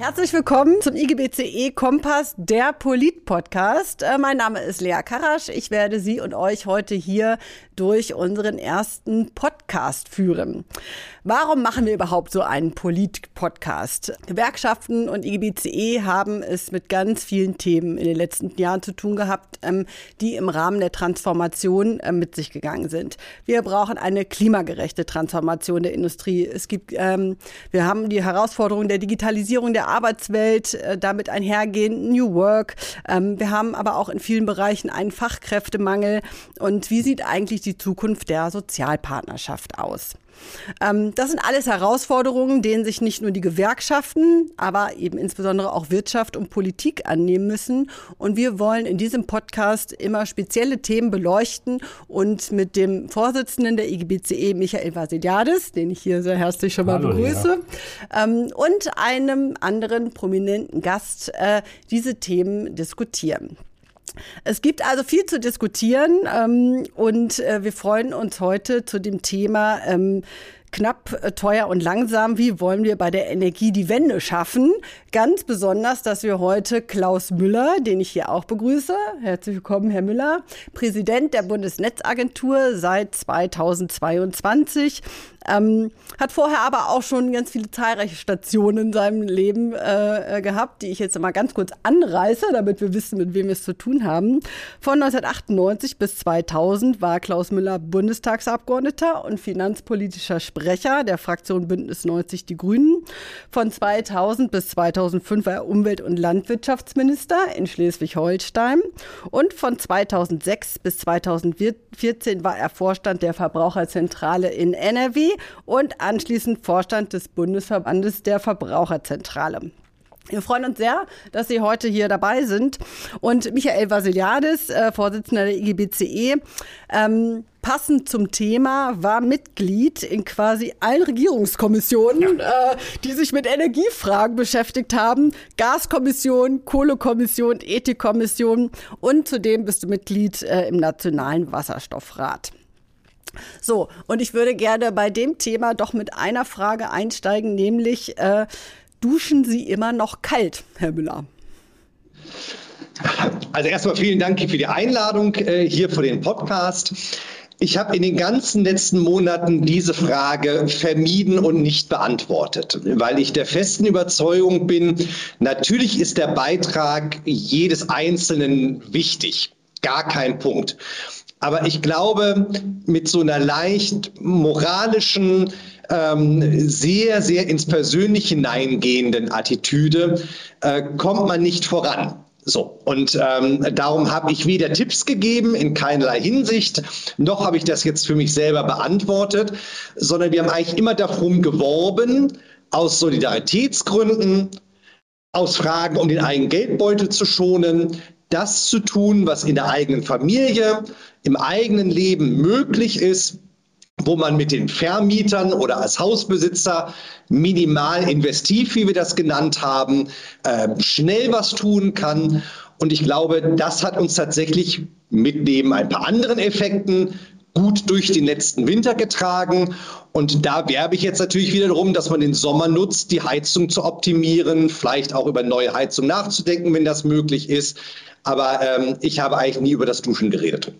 Herzlich willkommen zum IGBCE Kompass, der Polit-Podcast. Äh, mein Name ist Lea Karasch. Ich werde Sie und euch heute hier durch unseren ersten Podcast führen. Warum machen wir überhaupt so einen Polit-Podcast? Gewerkschaften und IGBCE haben es mit ganz vielen Themen in den letzten Jahren zu tun gehabt, ähm, die im Rahmen der Transformation äh, mit sich gegangen sind. Wir brauchen eine klimagerechte Transformation der Industrie. Es gibt, ähm, wir haben die Herausforderung der Digitalisierung der Arbeitswelt, äh, damit einhergehend New Work. Ähm, wir haben aber auch in vielen Bereichen einen Fachkräftemangel. Und wie sieht eigentlich die Zukunft der Sozialpartnerschaft aus? Ähm, das sind alles Herausforderungen, denen sich nicht nur die Gewerkschaften, aber eben insbesondere auch Wirtschaft und Politik annehmen müssen. Und wir wollen in diesem Podcast immer spezielle Themen beleuchten und mit dem Vorsitzenden der IGBCE, Michael Vasiliadis, den ich hier sehr herzlich schon mal Hallo, begrüße, ja. ähm, und einem anderen prominenten Gast äh, diese Themen diskutieren. Es gibt also viel zu diskutieren ähm, und äh, wir freuen uns heute zu dem Thema ähm, knapp, äh, teuer und langsam. Wie wollen wir bei der Energie die Wende schaffen? Ganz besonders, dass wir heute Klaus Müller, den ich hier auch begrüße, herzlich willkommen, Herr Müller, Präsident der Bundesnetzagentur seit 2022, ähm, hat vorher aber auch schon ganz viele zahlreiche Stationen in seinem Leben äh, äh, gehabt, die ich jetzt mal ganz kurz anreiße, damit wir wissen, mit wem wir es zu tun haben. Von 1998 bis 2000 war Klaus Müller Bundestagsabgeordneter und finanzpolitischer Sprecher der Fraktion Bündnis 90 Die Grünen. Von 2000 bis 2005 war er Umwelt- und Landwirtschaftsminister in Schleswig-Holstein. Und von 2006 bis 2014 war er Vorstand der Verbraucherzentrale in NRW und anschließend Vorstand des Bundesverbandes der Verbraucherzentrale. Wir freuen uns sehr, dass Sie heute hier dabei sind. Und Michael Vasiliadis, äh, Vorsitzender der IGBCE, ähm, passend zum Thema, war Mitglied in quasi allen Regierungskommissionen, ja. äh, die sich mit Energiefragen beschäftigt haben. Gaskommission, Kohlekommission, Ethikkommission und zudem bist du Mitglied äh, im Nationalen Wasserstoffrat. So, und ich würde gerne bei dem Thema doch mit einer Frage einsteigen, nämlich äh, duschen Sie immer noch kalt, Herr Müller? Also erstmal vielen Dank für die Einladung äh, hier für den Podcast. Ich habe in den ganzen letzten Monaten diese Frage vermieden und nicht beantwortet, weil ich der festen Überzeugung bin, natürlich ist der Beitrag jedes Einzelnen wichtig. Gar kein Punkt. Aber ich glaube, mit so einer leicht moralischen, ähm, sehr, sehr ins Persönliche hineingehenden Attitüde äh, kommt man nicht voran. So, und ähm, darum habe ich weder Tipps gegeben in keinerlei Hinsicht, noch habe ich das jetzt für mich selber beantwortet, sondern wir haben eigentlich immer darum geworben, aus Solidaritätsgründen, aus Fragen, um den eigenen Geldbeutel zu schonen, das zu tun, was in der eigenen Familie, im eigenen Leben möglich ist, wo man mit den Vermietern oder als Hausbesitzer minimal investiv, wie wir das genannt haben, äh, schnell was tun kann. Und ich glaube, das hat uns tatsächlich mit neben ein paar anderen Effekten gut durch den letzten Winter getragen. Und da werbe ich jetzt natürlich wieder darum, dass man den Sommer nutzt, die Heizung zu optimieren, vielleicht auch über neue Heizung nachzudenken, wenn das möglich ist. Aber ähm, ich habe eigentlich nie über das Duschen geredet.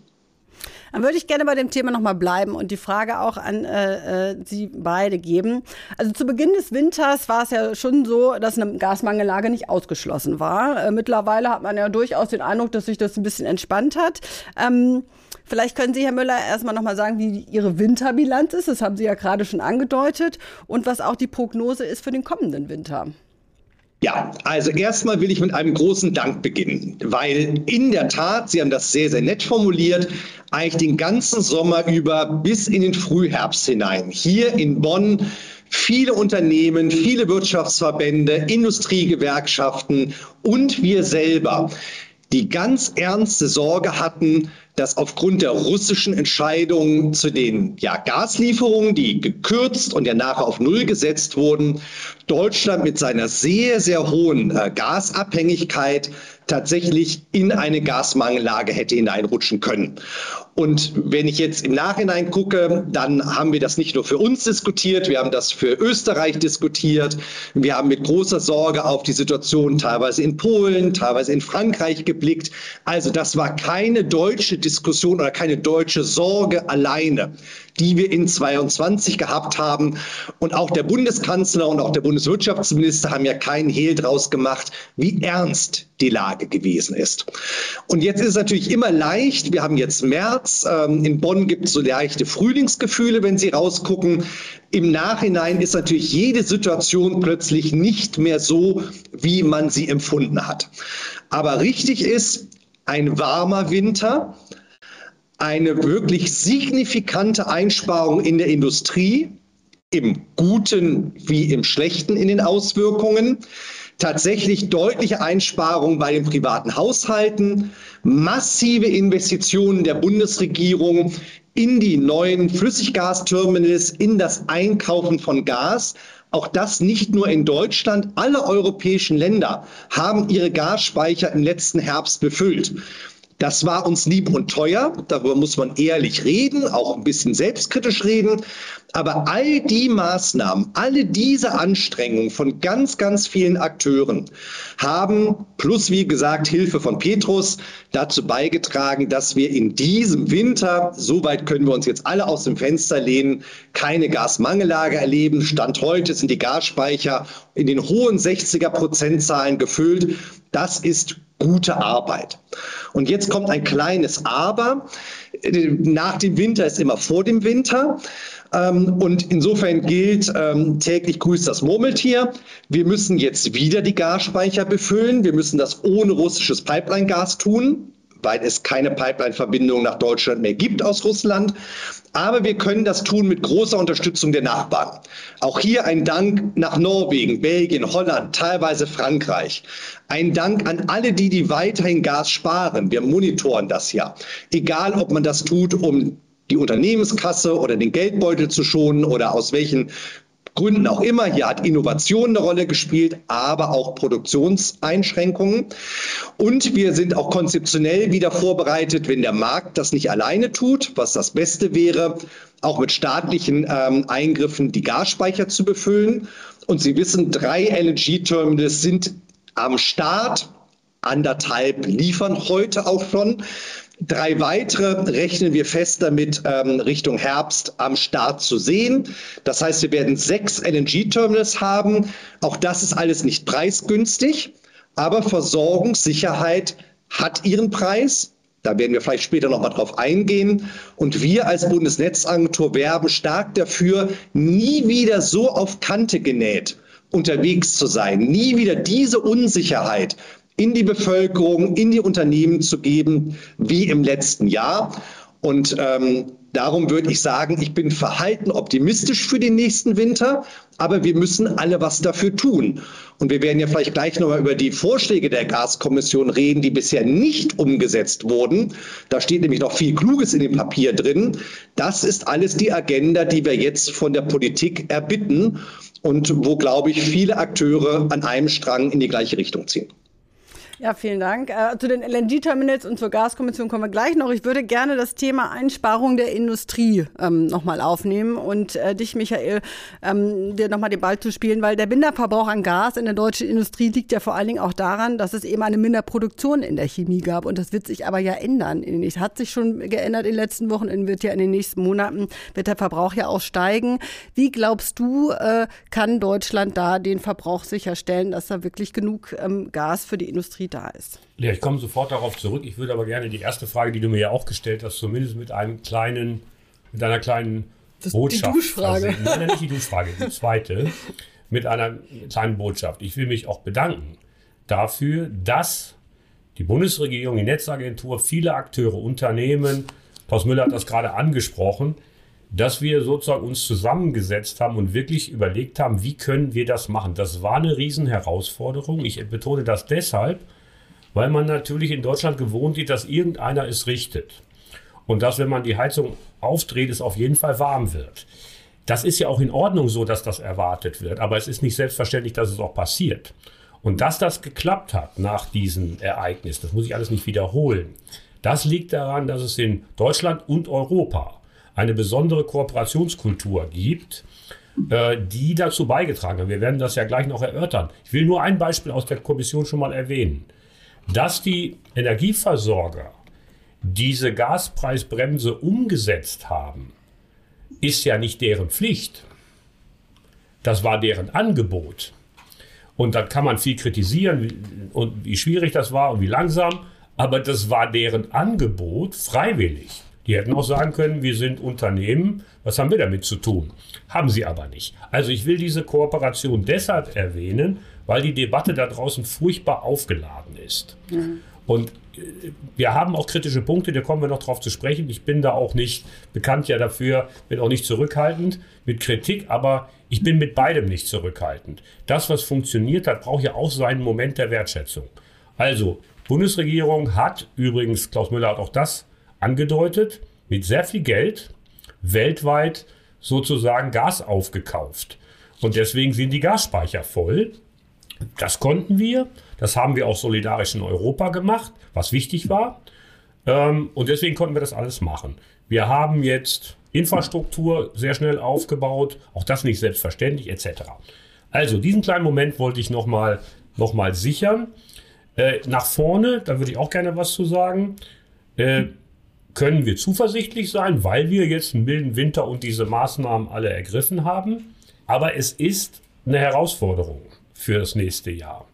Dann würde ich gerne bei dem Thema nochmal bleiben und die Frage auch an äh, äh, Sie beide geben. Also zu Beginn des Winters war es ja schon so, dass eine Gasmangellage nicht ausgeschlossen war. Äh, mittlerweile hat man ja durchaus den Eindruck, dass sich das ein bisschen entspannt hat. Ähm, Vielleicht können Sie, Herr Müller, erstmal nochmal sagen, wie Ihre Winterbilanz ist. Das haben Sie ja gerade schon angedeutet. Und was auch die Prognose ist für den kommenden Winter. Ja, also erstmal will ich mit einem großen Dank beginnen, weil in der Tat, Sie haben das sehr, sehr nett formuliert, eigentlich den ganzen Sommer über bis in den Frühherbst hinein hier in Bonn viele Unternehmen, viele Wirtschaftsverbände, Industriegewerkschaften und wir selber die ganz ernste Sorge hatten, dass aufgrund der russischen Entscheidung zu den ja, Gaslieferungen, die gekürzt und ja nachher auf Null gesetzt wurden, Deutschland mit seiner sehr, sehr hohen äh, Gasabhängigkeit tatsächlich in eine Gasmangellage hätte hineinrutschen können. Und wenn ich jetzt im Nachhinein gucke, dann haben wir das nicht nur für uns diskutiert, wir haben das für Österreich diskutiert, wir haben mit großer Sorge auf die Situation teilweise in Polen, teilweise in Frankreich geblickt. Also das war keine deutsche Diskussion oder keine deutsche Sorge alleine, die wir in 22 gehabt haben. Und auch der Bundeskanzler und auch der Bundeswirtschaftsminister haben ja keinen Hehl draus gemacht, wie ernst die Lage gewesen ist. Und jetzt ist es natürlich immer leicht, wir haben jetzt März, ähm, in Bonn gibt es so leichte Frühlingsgefühle, wenn Sie rausgucken. Im Nachhinein ist natürlich jede Situation plötzlich nicht mehr so, wie man sie empfunden hat. Aber richtig ist, ein warmer Winter, eine wirklich signifikante Einsparung in der Industrie, im Guten wie im Schlechten in den Auswirkungen, tatsächlich deutliche Einsparungen bei den privaten Haushalten, massive Investitionen der Bundesregierung in die neuen Flüssiggasterminals, in das Einkaufen von Gas. Auch das nicht nur in Deutschland. Alle europäischen Länder haben ihre Gasspeicher im letzten Herbst befüllt. Das war uns lieb und teuer. Darüber muss man ehrlich reden, auch ein bisschen selbstkritisch reden. Aber all die Maßnahmen, alle diese Anstrengungen von ganz, ganz vielen Akteuren haben, plus wie gesagt Hilfe von Petrus, dazu beigetragen, dass wir in diesem Winter, soweit können wir uns jetzt alle aus dem Fenster lehnen, keine Gasmangellage erleben. Stand heute sind die Gasspeicher in den hohen 60er Prozentzahlen gefüllt. Das ist gute Arbeit. Und jetzt kommt ein kleines Aber. Nach dem Winter ist immer vor dem Winter. Ähm, und insofern gilt, ähm, täglich grüßt das Murmeltier. Wir müssen jetzt wieder die Gasspeicher befüllen. Wir müssen das ohne russisches Pipeline-Gas tun weil es keine Pipeline-Verbindung nach Deutschland mehr gibt aus Russland. Aber wir können das tun mit großer Unterstützung der Nachbarn. Auch hier ein Dank nach Norwegen, Belgien, Holland, teilweise Frankreich. Ein Dank an alle die, die weiterhin Gas sparen. Wir monitoren das ja. Egal, ob man das tut, um die Unternehmenskasse oder den Geldbeutel zu schonen oder aus welchen Gründen auch immer. Hier hat Innovation eine Rolle gespielt, aber auch Produktionseinschränkungen. Und wir sind auch konzeptionell wieder vorbereitet, wenn der Markt das nicht alleine tut, was das Beste wäre, auch mit staatlichen ähm, Eingriffen die Gasspeicher zu befüllen. Und Sie wissen, drei LNG-Terminals sind am Start. Anderthalb liefern heute auch schon. Drei weitere rechnen wir fest damit ähm, Richtung Herbst am Start zu sehen. Das heißt, wir werden sechs LNG-Terminals haben. Auch das ist alles nicht preisgünstig, aber Versorgungssicherheit hat ihren Preis. Da werden wir vielleicht später noch mal drauf eingehen. Und wir als Bundesnetzagentur werben stark dafür, nie wieder so auf Kante genäht unterwegs zu sein, nie wieder diese Unsicherheit in die Bevölkerung, in die Unternehmen zu geben, wie im letzten Jahr. Und ähm, darum würde ich sagen, ich bin verhalten optimistisch für den nächsten Winter, aber wir müssen alle was dafür tun. Und wir werden ja vielleicht gleich nochmal über die Vorschläge der Gaskommission reden, die bisher nicht umgesetzt wurden. Da steht nämlich noch viel Kluges in dem Papier drin. Das ist alles die Agenda, die wir jetzt von der Politik erbitten und wo, glaube ich, viele Akteure an einem Strang in die gleiche Richtung ziehen. Ja, vielen Dank. Äh, zu den LNG-Terminals und zur Gaskommission kommen wir gleich noch. Ich würde gerne das Thema Einsparung der Industrie ähm, nochmal aufnehmen und äh, dich, Michael, ähm, dir nochmal den Ball zu spielen, weil der Minderverbrauch an Gas in der deutschen Industrie liegt ja vor allen Dingen auch daran, dass es eben eine Minderproduktion in der Chemie gab und das wird sich aber ja ändern. Es hat sich schon geändert in den letzten Wochen und wird ja in den nächsten Monaten wird der Verbrauch ja auch steigen. Wie glaubst du, äh, kann Deutschland da den Verbrauch sicherstellen, dass da wirklich genug ähm, Gas für die Industrie da ist. Ja, ich komme sofort darauf zurück. Ich würde aber gerne die erste Frage, die du mir ja auch gestellt hast, zumindest mit einem kleinen, mit einer kleinen das Botschaft. Die Duschfrage. Also, nein, nicht die Duschfrage, die zweite, mit einer kleinen Botschaft. Ich will mich auch bedanken dafür, dass die Bundesregierung, die Netzagentur, viele Akteure, Unternehmen, Klaus Müller hat das gerade angesprochen, dass wir sozusagen uns zusammengesetzt haben und wirklich überlegt haben, wie können wir das machen. Das war eine Riesenherausforderung. Ich betone das deshalb, weil man natürlich in Deutschland gewohnt ist, dass irgendeiner es richtet. und dass, wenn man die Heizung aufdreht, es auf jeden Fall warm wird. Das ist ja auch in Ordnung so, dass das erwartet wird, aber es ist nicht selbstverständlich, dass es auch passiert. Und dass das geklappt hat nach diesem Ereignis, das muss ich alles nicht wiederholen, das liegt daran, dass es in Deutschland und Europa eine besondere Kooperationskultur gibt, äh, die dazu beigetragen hat. Wir werden das ja gleich noch erörtern. Ich will nur ein Beispiel aus der Kommission schon mal erwähnen. Dass die Energieversorger diese Gaspreisbremse umgesetzt haben, ist ja nicht deren Pflicht. Das war deren Angebot. Und dann kann man viel kritisieren und wie schwierig das war und wie langsam, aber das war deren Angebot freiwillig. Die hätten auch sagen können, wir sind Unternehmen, was haben wir damit zu tun? Haben sie aber nicht. Also ich will diese Kooperation deshalb erwähnen, weil die Debatte da draußen furchtbar aufgeladen ist. Mhm. Und äh, wir haben auch kritische Punkte, da kommen wir noch drauf zu sprechen. Ich bin da auch nicht bekannt ja dafür, bin auch nicht zurückhaltend mit Kritik, aber ich bin mit beidem nicht zurückhaltend. Das, was funktioniert hat, braucht ja auch seinen Moment der Wertschätzung. Also, Bundesregierung hat übrigens, Klaus Müller hat auch das angedeutet, mit sehr viel Geld weltweit sozusagen Gas aufgekauft. Und deswegen sind die Gasspeicher voll. Das konnten wir. Das haben wir auch solidarisch in Europa gemacht, was wichtig war. Ähm, und deswegen konnten wir das alles machen. Wir haben jetzt Infrastruktur sehr schnell aufgebaut, auch das nicht selbstverständlich, etc. Also diesen kleinen Moment wollte ich nochmal noch mal sichern. Äh, nach vorne, da würde ich auch gerne was zu sagen. Äh, können wir zuversichtlich sein, weil wir jetzt einen milden Winter und diese Maßnahmen alle ergriffen haben. Aber es ist eine Herausforderung für das nächste Jahr.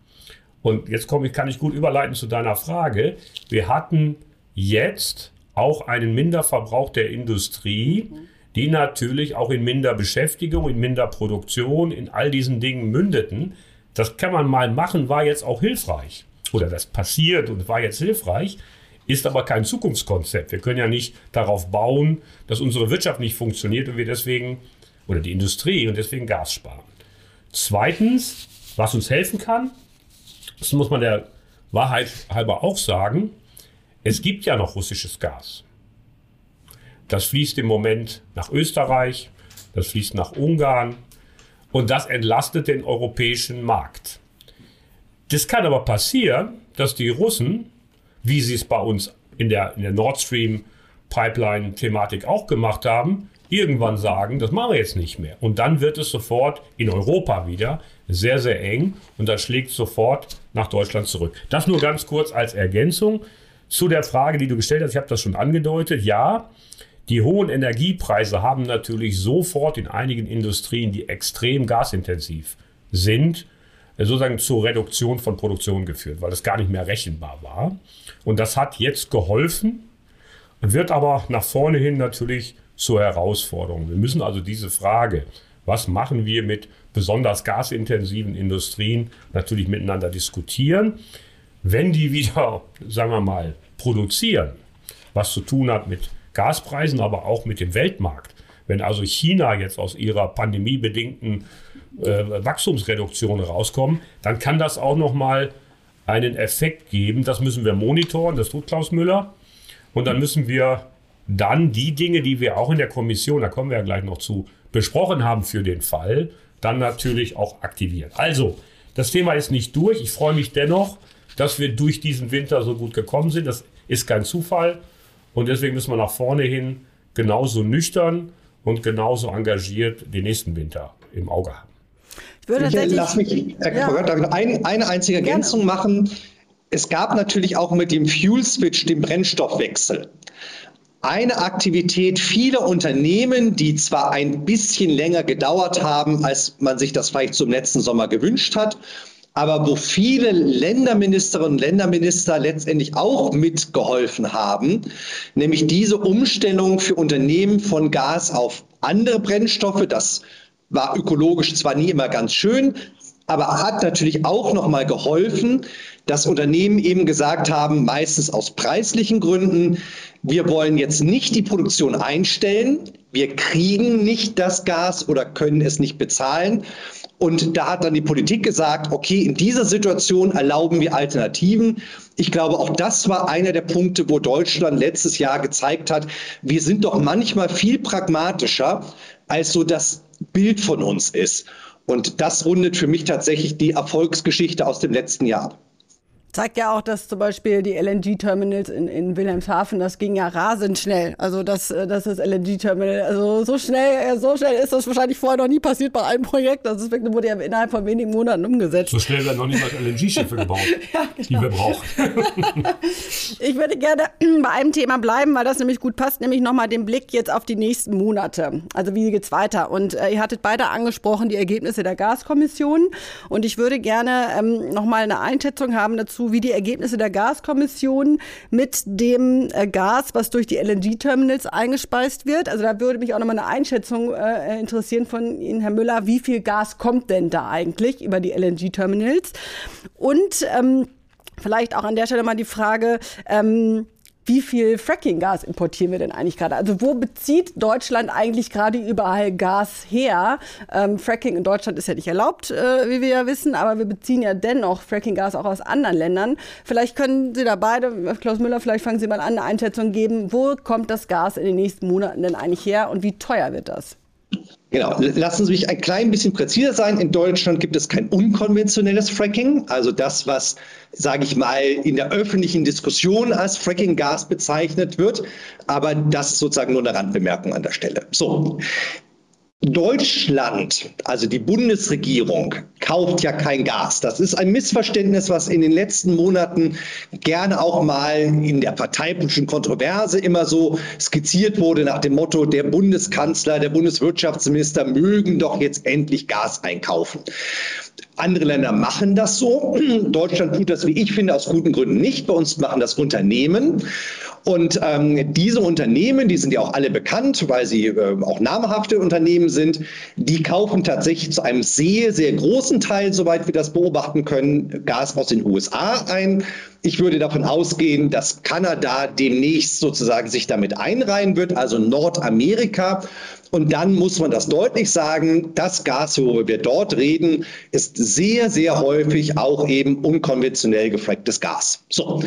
Und jetzt komme ich, kann ich gut überleiten zu deiner Frage. Wir hatten jetzt auch einen Minderverbrauch der Industrie, die natürlich auch in minder Beschäftigung, in minder Produktion, in all diesen Dingen mündeten. Das kann man mal machen, war jetzt auch hilfreich. Oder das passiert und war jetzt hilfreich ist aber kein Zukunftskonzept. Wir können ja nicht darauf bauen, dass unsere Wirtschaft nicht funktioniert und wir deswegen, oder die Industrie und deswegen Gas sparen. Zweitens, was uns helfen kann, das muss man der Wahrheit halber auch sagen, es gibt ja noch russisches Gas. Das fließt im Moment nach Österreich, das fließt nach Ungarn und das entlastet den europäischen Markt. Das kann aber passieren, dass die Russen wie sie es bei uns in der, in der Nord Stream Pipeline-Thematik auch gemacht haben, irgendwann sagen, das machen wir jetzt nicht mehr. Und dann wird es sofort in Europa wieder sehr, sehr eng und dann schlägt es sofort nach Deutschland zurück. Das nur ganz kurz als Ergänzung zu der Frage, die du gestellt hast. Ich habe das schon angedeutet. Ja, die hohen Energiepreise haben natürlich sofort in einigen Industrien, die extrem gasintensiv sind, sozusagen zur Reduktion von Produktion geführt, weil es gar nicht mehr rechenbar war. Und das hat jetzt geholfen, wird aber nach vorne hin natürlich zur Herausforderung. Wir müssen also diese Frage, was machen wir mit besonders gasintensiven Industrien, natürlich miteinander diskutieren. Wenn die wieder, sagen wir mal, produzieren, was zu tun hat mit Gaspreisen, aber auch mit dem Weltmarkt. Wenn also China jetzt aus ihrer pandemiebedingten äh, Wachstumsreduktion rauskommen, dann kann das auch noch mal einen Effekt geben. Das müssen wir monitoren, das tut Klaus Müller. Und dann müssen wir dann die Dinge, die wir auch in der Kommission, da kommen wir ja gleich noch zu, besprochen haben für den Fall, dann natürlich auch aktivieren. Also, das Thema ist nicht durch. Ich freue mich dennoch, dass wir durch diesen Winter so gut gekommen sind. Das ist kein Zufall. Und deswegen müssen wir nach vorne hin genauso nüchtern und genauso engagiert den nächsten Winter im Auge haben. Ich würde ich, lass mich, Herr ja. Ein, eine einzige Ergänzung Gerne. machen. Es gab natürlich auch mit dem Fuel Switch den Brennstoffwechsel. Eine Aktivität vieler Unternehmen, die zwar ein bisschen länger gedauert haben, als man sich das vielleicht zum letzten Sommer gewünscht hat, aber wo viele Länderministerinnen und Länderminister letztendlich auch mitgeholfen haben, nämlich diese Umstellung für Unternehmen von Gas auf andere Brennstoffe. Das war ökologisch zwar nie immer ganz schön, aber hat natürlich auch noch mal geholfen, dass Unternehmen eben gesagt haben, meistens aus preislichen Gründen, wir wollen jetzt nicht die Produktion einstellen, wir kriegen nicht das Gas oder können es nicht bezahlen Und da hat dann die Politik gesagt, okay, in dieser Situation erlauben wir Alternativen. Ich glaube, auch das war einer der Punkte, wo Deutschland letztes Jahr gezeigt hat, wir sind doch manchmal viel pragmatischer, als so das Bild von uns ist. Und das rundet für mich tatsächlich die Erfolgsgeschichte aus dem letzten Jahr zeigt ja auch, dass zum Beispiel die LNG-Terminals in, in Wilhelmshaven, das ging ja rasend schnell. Also das, äh, das ist LNG-Terminal, also so schnell, äh, so schnell ist das wahrscheinlich vorher noch nie passiert bei einem Projekt. Das wurde ja innerhalb von wenigen Monaten umgesetzt. So schnell werden noch niemals LNG-Schiffe gebaut, ja, genau. die wir brauchen. ich würde gerne bei einem Thema bleiben, weil das nämlich gut passt, nämlich nochmal den Blick jetzt auf die nächsten Monate. Also wie geht's weiter? Und äh, ihr hattet beide angesprochen, die Ergebnisse der Gaskommission. Und ich würde gerne ähm, nochmal eine Einschätzung haben dazu, wie die Ergebnisse der Gaskommission mit dem äh, Gas, was durch die LNG-Terminals eingespeist wird. Also da würde mich auch nochmal eine Einschätzung äh, interessieren von Ihnen, Herr Müller. Wie viel Gas kommt denn da eigentlich über die LNG-Terminals? Und ähm, vielleicht auch an der Stelle mal die Frage, ähm, wie viel Fracking-Gas importieren wir denn eigentlich gerade? Also wo bezieht Deutschland eigentlich gerade überall Gas her? Ähm, Fracking in Deutschland ist ja nicht erlaubt, äh, wie wir ja wissen, aber wir beziehen ja dennoch Fracking-Gas auch aus anderen Ländern. Vielleicht können Sie da beide, Klaus Müller, vielleicht fangen Sie mal an, eine Einschätzung geben. Wo kommt das Gas in den nächsten Monaten denn eigentlich her und wie teuer wird das? Genau, lassen Sie mich ein klein bisschen präziser sein. In Deutschland gibt es kein unkonventionelles Fracking, also das, was, sage ich mal, in der öffentlichen Diskussion als Fracking-Gas bezeichnet wird. Aber das ist sozusagen nur eine Randbemerkung an der Stelle. So, Deutschland, also die Bundesregierung, kauft ja kein Gas. Das ist ein Missverständnis, was in den letzten Monaten gerne auch mal in der parteipolitischen Kontroverse immer so skizziert wurde nach dem Motto, der Bundeskanzler, der Bundeswirtschaftsminister mögen doch jetzt endlich Gas einkaufen. Andere Länder machen das so. Deutschland tut das, wie ich finde, aus guten Gründen nicht. Bei uns machen das Unternehmen. Und ähm, diese Unternehmen, die sind ja auch alle bekannt, weil sie äh, auch namhafte Unternehmen sind, die kaufen tatsächlich zu einem sehr, sehr großen Teil, soweit wir das beobachten können, Gas aus den USA ein. Ich würde davon ausgehen, dass Kanada demnächst sozusagen sich damit einreihen wird, also Nordamerika. Und dann muss man das deutlich sagen, das Gas, worüber wir dort reden, ist sehr, sehr häufig auch eben unkonventionell gefracktes Gas. So.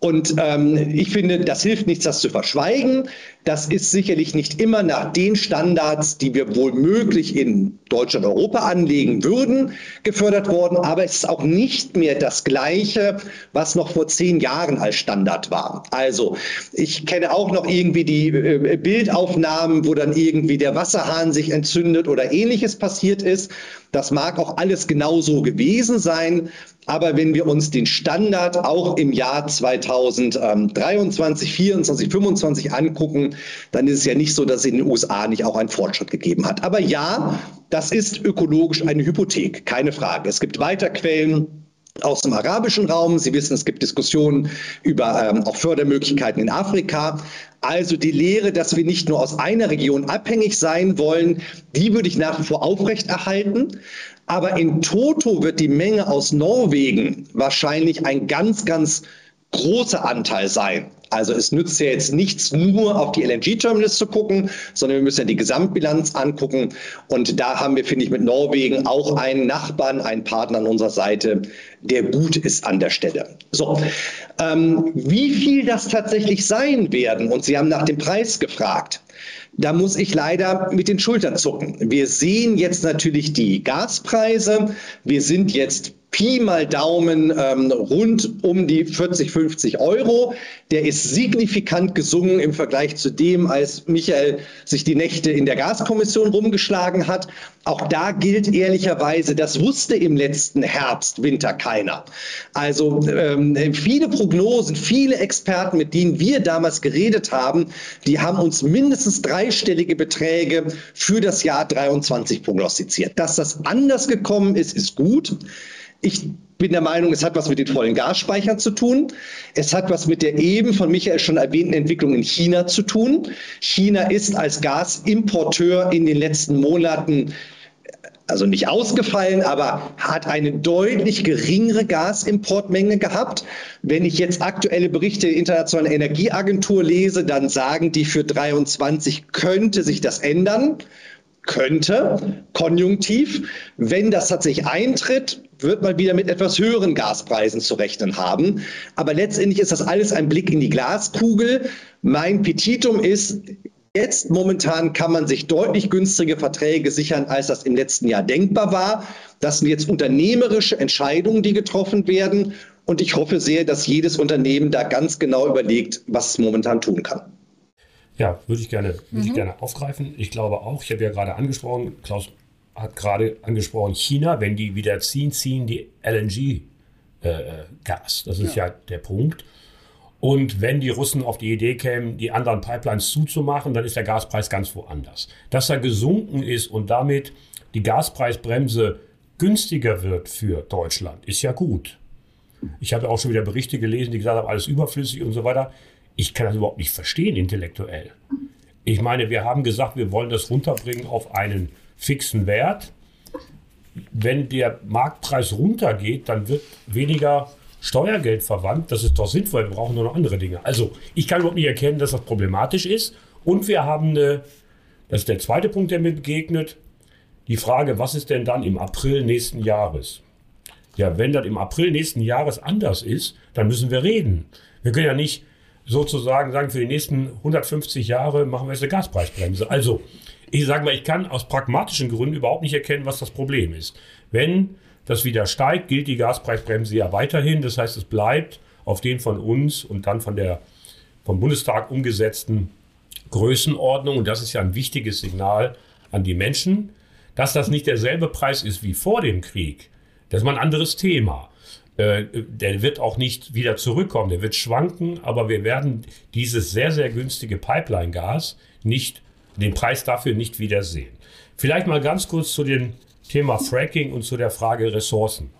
Und ähm, ich finde, das hilft nichts, das zu verschweigen. Das ist sicherlich nicht immer nach den Standards, die wir wohl möglich in Deutschland, Europa anlegen würden, gefördert worden. Aber es ist auch nicht mehr das Gleiche, was noch vor zehn Jahren als Standard war. Also ich kenne auch noch irgendwie die äh, Bildaufnahmen, wo dann irgendwie der Wasserhahn sich entzündet oder ähnliches passiert ist. Das mag auch alles genauso gewesen sein. Aber wenn wir uns den Standard auch im Jahr 2023, 24, 25 angucken, dann ist es ja nicht so, dass es in den USA nicht auch einen Fortschritt gegeben hat. Aber ja, das ist ökologisch eine Hypothek, keine Frage. Es gibt weiter Quellen aus dem arabischen Raum. Sie wissen, es gibt Diskussionen über ähm, auch Fördermöglichkeiten in Afrika. Also die Lehre, dass wir nicht nur aus einer Region abhängig sein wollen, die würde ich nach wie vor aufrechterhalten. Aber in Toto wird die Menge aus Norwegen wahrscheinlich ein ganz, ganz großer Anteil sein. Also es nützt ja jetzt nichts, nur auf die LNG-Terminals zu gucken, sondern wir müssen ja die Gesamtbilanz angucken. Und da haben wir, finde ich, mit Norwegen auch einen Nachbarn, einen Partner an unserer Seite, der gut ist an der Stelle. So, ähm, wie viel das tatsächlich sein werden, und Sie haben nach dem Preis gefragt, da muss ich leider mit den Schultern zucken. Wir sehen jetzt natürlich die Gaspreise. Wir sind jetzt Pi mal Daumen ähm, rund um die 40, 50 Euro. Der ist signifikant gesungen im Vergleich zu dem, als Michael sich die Nächte in der Gaskommission rumgeschlagen hat. Auch da gilt ehrlicherweise, das wusste im letzten Herbst, Winter keiner. Also ähm, viele Prognosen, viele Experten, mit denen wir damals geredet haben, die haben uns mindestens dreistellige Beträge für das Jahr 23 prognostiziert. Dass das anders gekommen ist, ist gut. Ich bin der Meinung, es hat was mit den vollen Gasspeichern zu tun. Es hat was mit der eben von Michael schon erwähnten Entwicklung in China zu tun. China ist als Gasimporteur in den letzten Monaten also nicht ausgefallen, aber hat eine deutlich geringere Gasimportmenge gehabt. Wenn ich jetzt aktuelle Berichte der Internationalen Energieagentur lese, dann sagen die für 23 könnte sich das ändern. könnte, konjunktiv. Wenn das tatsächlich eintritt, wird man wieder mit etwas höheren Gaspreisen zu rechnen haben. Aber letztendlich ist das alles ein Blick in die Glaskugel. Mein Petitum ist, Jetzt momentan kann man sich deutlich günstige Verträge sichern, als das im letzten Jahr denkbar war. Das sind jetzt unternehmerische Entscheidungen, die getroffen werden. Und ich hoffe sehr, dass jedes Unternehmen da ganz genau überlegt, was es momentan tun kann. Ja, würde ich gerne, würde mhm. ich gerne aufgreifen. Ich glaube auch, ich habe ja gerade angesprochen, Klaus hat gerade angesprochen, China, wenn die wieder ziehen, ziehen die LNG-Gas. Äh, das ist ja. ja der Punkt. Und wenn die Russen auf die Idee kämen, die anderen Pipelines zuzumachen, dann ist der Gaspreis ganz woanders. Dass er gesunken ist und damit die Gaspreisbremse günstiger wird für Deutschland, ist ja gut. Ich habe auch schon wieder Berichte gelesen, die gesagt haben, alles überflüssig und so weiter. Ich kann das überhaupt nicht verstehen intellektuell. Ich meine, wir haben gesagt, wir wollen das runterbringen auf einen fixen Wert. Wenn der Marktpreis runtergeht, dann wird weniger Steuergeld verwandt. Das ist doch sinnvoll. Wir brauchen nur noch andere Dinge. Also, ich kann überhaupt nicht erkennen, dass das problematisch ist. Und wir haben eine, das ist der zweite Punkt, der mir begegnet, die Frage, was ist denn dann im April nächsten Jahres? Ja, wenn das im April nächsten Jahres anders ist, dann müssen wir reden. Wir können ja nicht sozusagen sagen, für die nächsten 150 Jahre machen wir jetzt eine Gaspreisbremse. Also, ich sage mal, ich kann aus pragmatischen Gründen überhaupt nicht erkennen, was das Problem ist. Wenn das wieder steigt, gilt die Gaspreisbremse ja weiterhin. Das heißt, es bleibt auf den von uns und dann von der vom Bundestag umgesetzten Größenordnung. Und das ist ja ein wichtiges Signal an die Menschen. Dass das nicht derselbe Preis ist wie vor dem Krieg, das ist mal ein anderes Thema. Äh, der wird auch nicht wieder zurückkommen, der wird schwanken, aber wir werden dieses sehr, sehr günstige Pipeline-Gas nicht, den Preis dafür nicht wiedersehen. Vielleicht mal ganz kurz zu dem Thema Fracking und zu der Frage Ressourcen.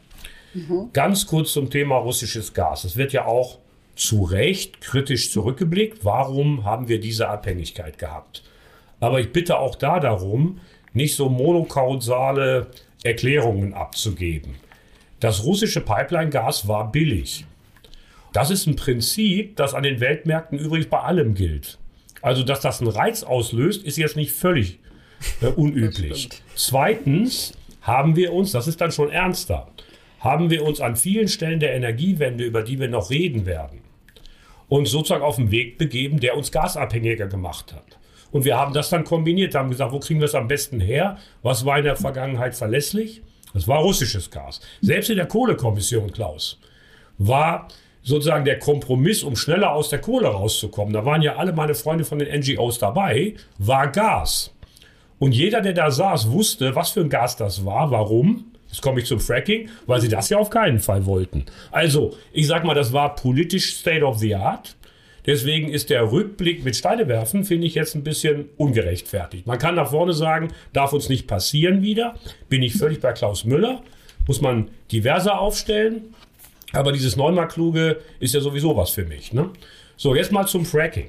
Mhm. Ganz kurz zum Thema russisches Gas. Es wird ja auch zu Recht kritisch zurückgeblickt. Warum haben wir diese Abhängigkeit gehabt? Aber ich bitte auch da darum, nicht so monokausale Erklärungen abzugeben. Das russische Pipeline-Gas war billig. Das ist ein Prinzip, das an den Weltmärkten übrigens bei allem gilt. Also, dass das einen Reiz auslöst, ist jetzt nicht völlig äh, unüblich. Zweitens haben wir uns, das ist dann schon ernster, haben wir uns an vielen Stellen der Energiewende, über die wir noch reden werden, uns sozusagen auf den Weg begeben, der uns gasabhängiger gemacht hat. Und wir haben das dann kombiniert, haben gesagt, wo kriegen wir es am besten her? Was war in der Vergangenheit verlässlich? Das war russisches Gas. Selbst in der Kohlekommission, Klaus, war sozusagen der Kompromiss, um schneller aus der Kohle rauszukommen. Da waren ja alle meine Freunde von den NGOs dabei, war Gas. Und jeder, der da saß, wusste, was für ein Gas das war, warum. Jetzt komme ich zum Fracking, weil sie das ja auf keinen Fall wollten. Also, ich sag mal, das war politisch State of the Art. Deswegen ist der Rückblick mit Steine werfen, finde ich jetzt ein bisschen ungerechtfertigt. Man kann nach vorne sagen, darf uns nicht passieren wieder. Bin ich völlig bei Klaus Müller. Muss man diverser aufstellen. Aber dieses Neumarkluge ist ja sowieso was für mich. Ne? So, jetzt mal zum Fracking.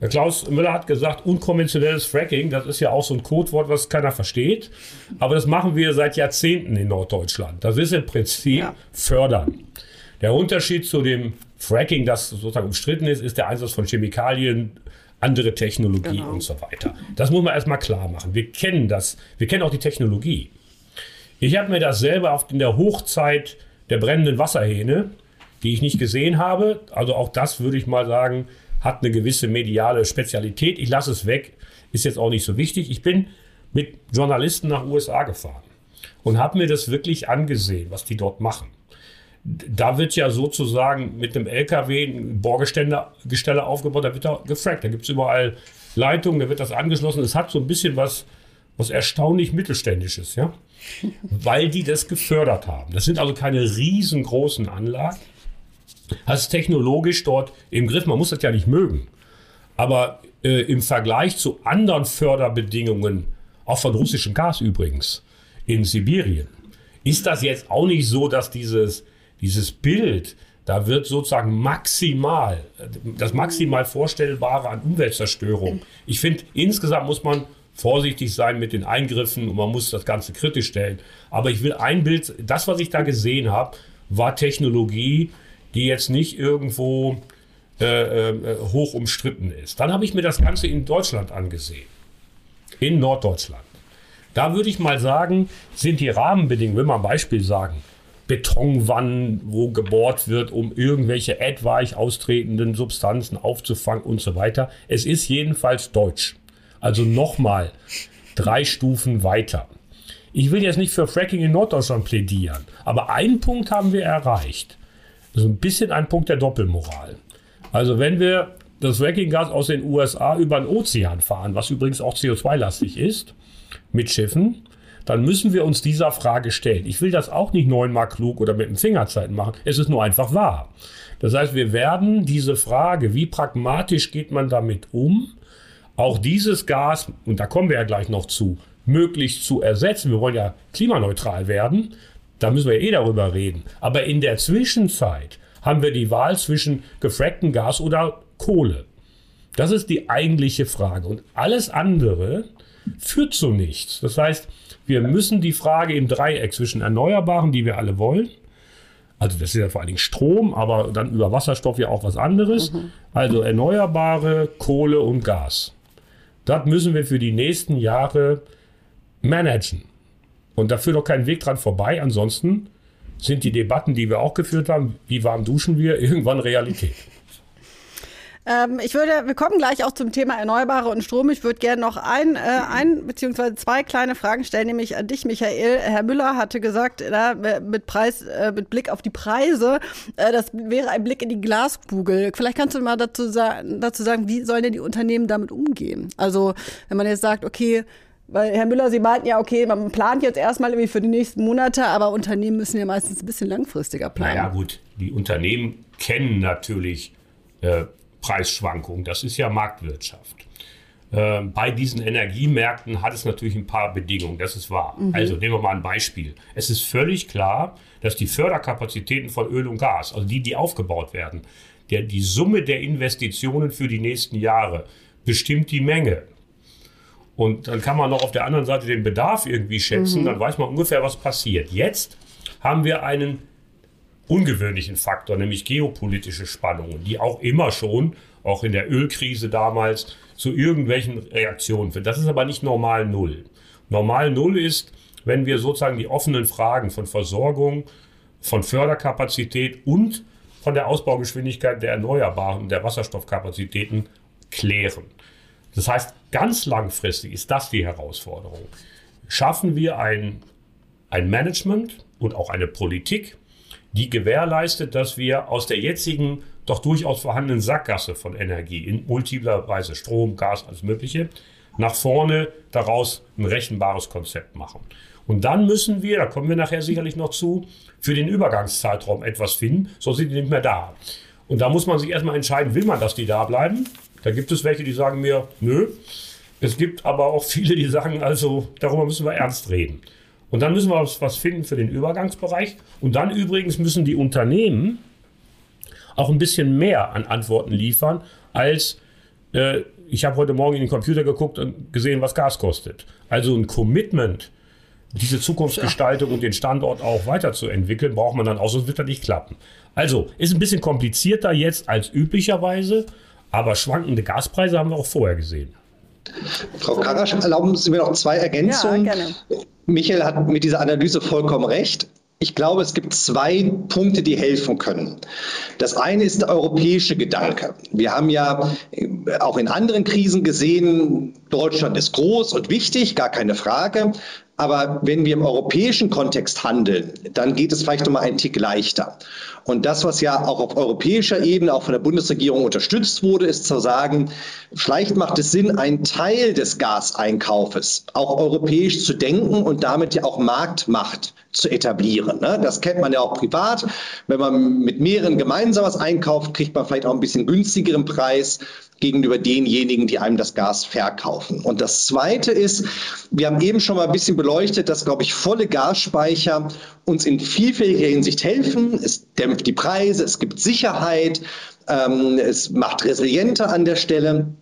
Der Klaus Müller hat gesagt, unkonventionelles Fracking, das ist ja auch so ein Codewort, was keiner versteht. Aber das machen wir seit Jahrzehnten in Norddeutschland. Das ist im Prinzip ja. fördern. Der Unterschied zu dem Fracking, das sozusagen umstritten ist, ist der Einsatz von Chemikalien, andere Technologie genau. und so weiter. Das muss man erstmal klar machen. Wir kennen das, wir kennen auch die Technologie. Ich habe mir das selber in der Hochzeit der brennenden Wasserhähne, die ich nicht gesehen habe, also auch das würde ich mal sagen, hat eine gewisse mediale Spezialität. Ich lasse es weg, ist jetzt auch nicht so wichtig. Ich bin mit Journalisten nach USA gefahren und habe mir das wirklich angesehen, was die dort machen da wird ja sozusagen mit einem LKW ein Bohrgestelle aufgebaut, da wird da gefragt. Da gibt es überall Leitungen, da wird das angeschlossen. Es hat so ein bisschen was, was erstaunlich Mittelständisches, ja. Weil die das gefördert haben. Das sind also keine riesengroßen Anlagen. Das ist technologisch dort im Griff. Man muss das ja nicht mögen. Aber äh, im Vergleich zu anderen Förderbedingungen, auch von russischem Gas übrigens, in Sibirien, ist das jetzt auch nicht so, dass dieses dieses Bild, da wird sozusagen maximal, das maximal Vorstellbare an Umweltzerstörung. Ich finde, insgesamt muss man vorsichtig sein mit den Eingriffen und man muss das Ganze kritisch stellen. Aber ich will ein Bild, das, was ich da gesehen habe, war Technologie, die jetzt nicht irgendwo äh, äh, hoch umstritten ist. Dann habe ich mir das Ganze in Deutschland angesehen. In Norddeutschland. Da würde ich mal sagen, sind die Rahmenbedingungen, will man ein Beispiel sagen, Betonwannen, wo gebohrt wird, um irgendwelche etwaig austretenden Substanzen aufzufangen und so weiter. Es ist jedenfalls deutsch. Also nochmal drei Stufen weiter. Ich will jetzt nicht für Fracking in Norddeutschland plädieren, aber einen Punkt haben wir erreicht. Ist ein bisschen ein Punkt der Doppelmoral. Also wenn wir das Fracking-Gas aus den USA über den Ozean fahren, was übrigens auch CO2-lastig ist, mit Schiffen, dann müssen wir uns dieser Frage stellen. Ich will das auch nicht neunmal klug oder mit dem Fingerzeiten machen. Es ist nur einfach wahr. Das heißt, wir werden diese Frage, wie pragmatisch geht man damit um, auch dieses Gas, und da kommen wir ja gleich noch zu, möglichst zu ersetzen. Wir wollen ja klimaneutral werden. Da müssen wir eh darüber reden. Aber in der Zwischenzeit haben wir die Wahl zwischen gefracktem Gas oder Kohle. Das ist die eigentliche Frage. Und alles andere führt zu nichts. Das heißt, wir müssen die Frage im Dreieck zwischen Erneuerbaren, die wir alle wollen, also das ist ja vor allen Dingen Strom, aber dann über Wasserstoff ja auch was anderes, mhm. also Erneuerbare, Kohle und Gas. Das müssen wir für die nächsten Jahre managen. Und da führt auch kein Weg dran vorbei. Ansonsten sind die Debatten, die wir auch geführt haben, wie warm duschen wir, irgendwann Realität. Ähm, ich würde, wir kommen gleich auch zum Thema Erneuerbare und Strom. Ich würde gerne noch ein, äh, ein beziehungsweise zwei kleine Fragen stellen, nämlich an dich, Michael. Herr Müller hatte gesagt, na, mit Preis, äh, mit Blick auf die Preise, äh, das wäre ein Blick in die Glaskugel. Vielleicht kannst du mal dazu, sa dazu sagen, wie sollen denn die Unternehmen damit umgehen? Also, wenn man jetzt sagt, okay, weil Herr Müller, Sie meinten ja, okay, man plant jetzt erstmal irgendwie für die nächsten Monate, aber Unternehmen müssen ja meistens ein bisschen langfristiger planen. Naja, gut, die Unternehmen kennen natürlich äh, Preisschwankungen. Das ist ja Marktwirtschaft. Äh, bei diesen Energiemärkten hat es natürlich ein paar Bedingungen, das ist wahr. Mhm. Also nehmen wir mal ein Beispiel. Es ist völlig klar, dass die Förderkapazitäten von Öl und Gas, also die, die aufgebaut werden, der, die Summe der Investitionen für die nächsten Jahre bestimmt die Menge. Und dann kann man noch auf der anderen Seite den Bedarf irgendwie schätzen, mhm. dann weiß man ungefähr, was passiert. Jetzt haben wir einen ungewöhnlichen Faktor, nämlich geopolitische Spannungen, die auch immer schon, auch in der Ölkrise damals, zu irgendwelchen Reaktionen führen. Das ist aber nicht normal Null. Normal Null ist, wenn wir sozusagen die offenen Fragen von Versorgung, von Förderkapazität und von der Ausbaugeschwindigkeit der Erneuerbaren, der Wasserstoffkapazitäten klären. Das heißt, ganz langfristig ist das die Herausforderung. Schaffen wir ein, ein Management und auch eine Politik, die gewährleistet, dass wir aus der jetzigen doch durchaus vorhandenen Sackgasse von Energie in multipler Weise Strom, Gas, alles Mögliche, nach vorne daraus ein rechenbares Konzept machen. Und dann müssen wir, da kommen wir nachher sicherlich noch zu, für den Übergangszeitraum etwas finden, sonst sind die nicht mehr da. Und da muss man sich erstmal entscheiden, will man, dass die da bleiben? Da gibt es welche, die sagen mir, nö. Es gibt aber auch viele, die sagen, also darüber müssen wir ernst reden. Und dann müssen wir was finden für den Übergangsbereich. Und dann übrigens müssen die Unternehmen auch ein bisschen mehr an Antworten liefern, als äh, ich habe heute Morgen in den Computer geguckt und gesehen, was Gas kostet. Also ein Commitment, diese Zukunftsgestaltung ja. und den Standort auch weiterzuentwickeln, braucht man dann auch, sonst wird das nicht klappen. Also ist ein bisschen komplizierter jetzt als üblicherweise, aber schwankende Gaspreise haben wir auch vorher gesehen. Frau Karasch, erlauben Sie mir noch zwei Ergänzungen. Ja, gerne. Michael hat mit dieser Analyse vollkommen recht. Ich glaube, es gibt zwei Punkte, die helfen können. Das eine ist der europäische Gedanke. Wir haben ja äh, auch in anderen Krisen gesehen, Deutschland ist groß und wichtig, gar keine Frage. Aber wenn wir im europäischen Kontext handeln, dann geht es vielleicht noch mal einen Tick leichter. Und das, was ja auch auf europäischer Ebene, auch von der Bundesregierung unterstützt wurde, ist zu sagen, vielleicht macht es Sinn, einen Teil des Gaseinkaufes auch europäisch zu denken und damit ja auch Marktmacht zu etablieren. Ne? Das kennt man ja auch privat. Wenn man mit mehreren gemeinsam was einkauft, kriegt man vielleicht auch ein bisschen günstigeren Preis gegenüber denjenigen, die einem das Gas verkaufen. Und das Zweite ist, wir haben eben schon mal ein bisschen beleuchtet, dass, glaube ich, volle Gasspeicher uns in vielfältiger Hinsicht helfen. Es dämpft die Preise, es gibt Sicherheit, ähm, es macht resilienter an der Stelle.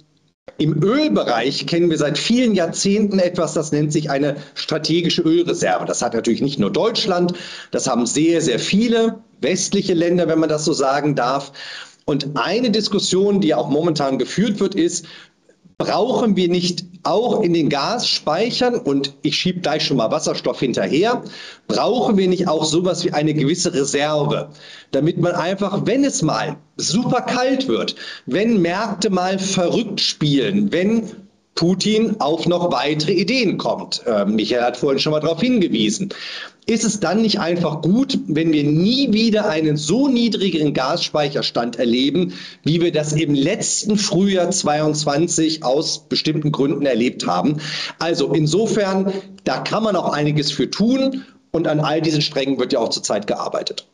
Im Ölbereich kennen wir seit vielen Jahrzehnten etwas, das nennt sich eine strategische Ölreserve. Das hat natürlich nicht nur Deutschland, das haben sehr, sehr viele westliche Länder, wenn man das so sagen darf. Und eine Diskussion, die auch momentan geführt wird, ist, brauchen wir nicht auch in den Gasspeichern, und ich schiebe gleich schon mal Wasserstoff hinterher, brauchen wir nicht auch sowas wie eine gewisse Reserve, damit man einfach, wenn es mal super kalt wird, wenn Märkte mal verrückt spielen, wenn Putin auf noch weitere Ideen kommt. Äh, Michael hat vorhin schon mal darauf hingewiesen. Ist es dann nicht einfach gut, wenn wir nie wieder einen so niedrigeren Gasspeicherstand erleben, wie wir das im letzten Frühjahr 22 aus bestimmten Gründen erlebt haben? Also insofern, da kann man auch einiges für tun und an all diesen Strängen wird ja auch zurzeit gearbeitet.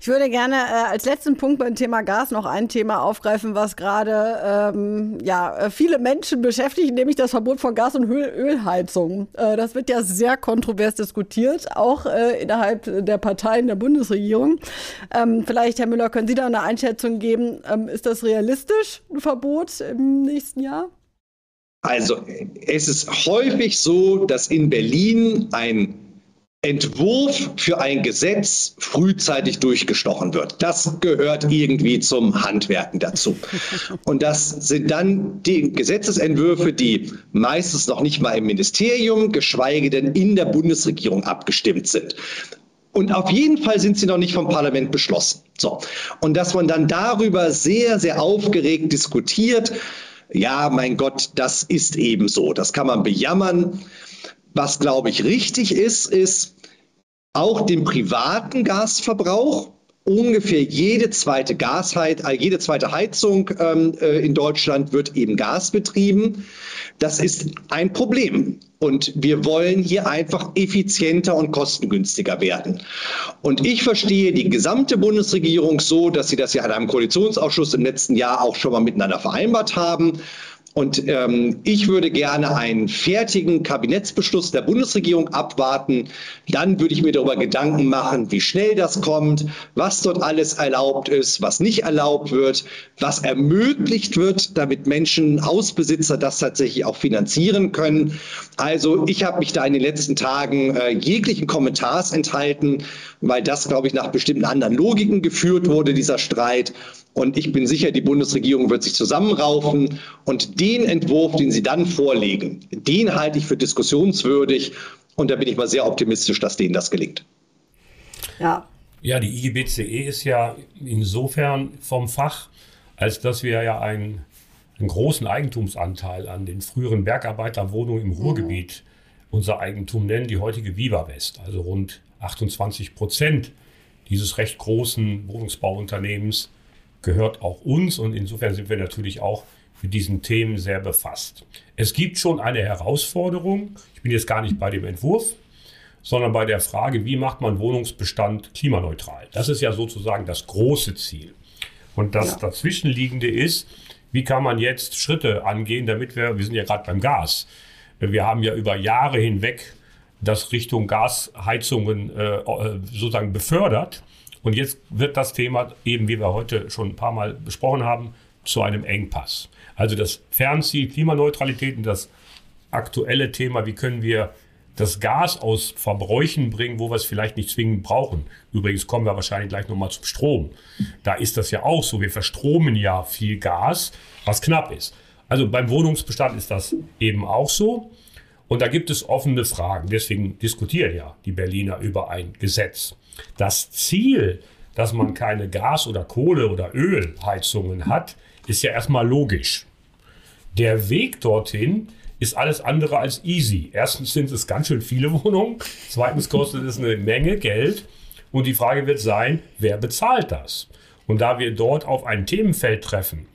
Ich würde gerne äh, als letzten Punkt beim Thema Gas noch ein Thema aufgreifen, was gerade ähm, ja, äh, viele Menschen beschäftigt, nämlich das Verbot von Gas- und Öl Ölheizung. Äh, das wird ja sehr kontrovers diskutiert, auch äh, innerhalb der Parteien der Bundesregierung. Ähm, vielleicht, Herr Müller, können Sie da eine Einschätzung geben? Ähm, ist das realistisch, ein Verbot im nächsten Jahr? Also es ist häufig so, dass in Berlin ein Entwurf für ein Gesetz frühzeitig durchgestochen wird. Das gehört irgendwie zum Handwerken dazu. Und das sind dann die Gesetzesentwürfe, die meistens noch nicht mal im Ministerium, geschweige denn in der Bundesregierung abgestimmt sind. Und auf jeden Fall sind sie noch nicht vom Parlament beschlossen. So. Und dass man dann darüber sehr, sehr aufgeregt diskutiert, ja, mein Gott, das ist eben so. Das kann man bejammern. Was, glaube ich, richtig ist, ist auch den privaten Gasverbrauch. Ungefähr jede zweite Gasheit, äh, jede zweite Heizung ähm, äh, in Deutschland wird eben gasbetrieben. Das ist ein Problem. Und wir wollen hier einfach effizienter und kostengünstiger werden. Und ich verstehe die gesamte Bundesregierung so, dass sie das ja in einem Koalitionsausschuss im letzten Jahr auch schon mal miteinander vereinbart haben. Und ähm, ich würde gerne einen fertigen Kabinettsbeschluss der Bundesregierung abwarten. Dann würde ich mir darüber Gedanken machen, wie schnell das kommt, was dort alles erlaubt ist, was nicht erlaubt wird, was ermöglicht wird, damit Menschen, Hausbesitzer das tatsächlich auch finanzieren können. Also ich habe mich da in den letzten Tagen äh, jeglichen Kommentars enthalten, weil das, glaube ich, nach bestimmten anderen Logiken geführt wurde, dieser Streit. Und ich bin sicher, die Bundesregierung wird sich zusammenraufen und den Entwurf, den sie dann vorlegen, den halte ich für diskussionswürdig. Und da bin ich mal sehr optimistisch, dass denen das gelingt. Ja. Ja, die IGBCE ist ja insofern vom Fach, als dass wir ja einen, einen großen Eigentumsanteil an den früheren Bergarbeiterwohnungen im Ruhrgebiet mhm. unser Eigentum nennen, die heutige Viva West, also rund 28 Prozent dieses recht großen Wohnungsbauunternehmens gehört auch uns und insofern sind wir natürlich auch mit diesen Themen sehr befasst. Es gibt schon eine Herausforderung, ich bin jetzt gar nicht bei dem Entwurf, sondern bei der Frage, wie macht man Wohnungsbestand klimaneutral? Das ist ja sozusagen das große Ziel. Und das ja. dazwischenliegende ist, wie kann man jetzt Schritte angehen, damit wir, wir sind ja gerade beim Gas, wir haben ja über Jahre hinweg das Richtung Gasheizungen äh, äh sozusagen befördert. Und jetzt wird das Thema, eben wie wir heute schon ein paar Mal besprochen haben, zu einem Engpass. Also das Fernziel Klimaneutralität und das aktuelle Thema, wie können wir das Gas aus Verbräuchen bringen, wo wir es vielleicht nicht zwingend brauchen. Übrigens kommen wir wahrscheinlich gleich nochmal zum Strom. Da ist das ja auch so. Wir verstromen ja viel Gas, was knapp ist. Also beim Wohnungsbestand ist das eben auch so. Und da gibt es offene Fragen. Deswegen diskutieren ja die Berliner über ein Gesetz. Das Ziel, dass man keine Gas- oder Kohle- oder Ölheizungen hat, ist ja erstmal logisch. Der Weg dorthin ist alles andere als easy. Erstens sind es ganz schön viele Wohnungen, zweitens kostet es eine Menge Geld und die Frage wird sein, wer bezahlt das? Und da wir dort auf ein Themenfeld treffen,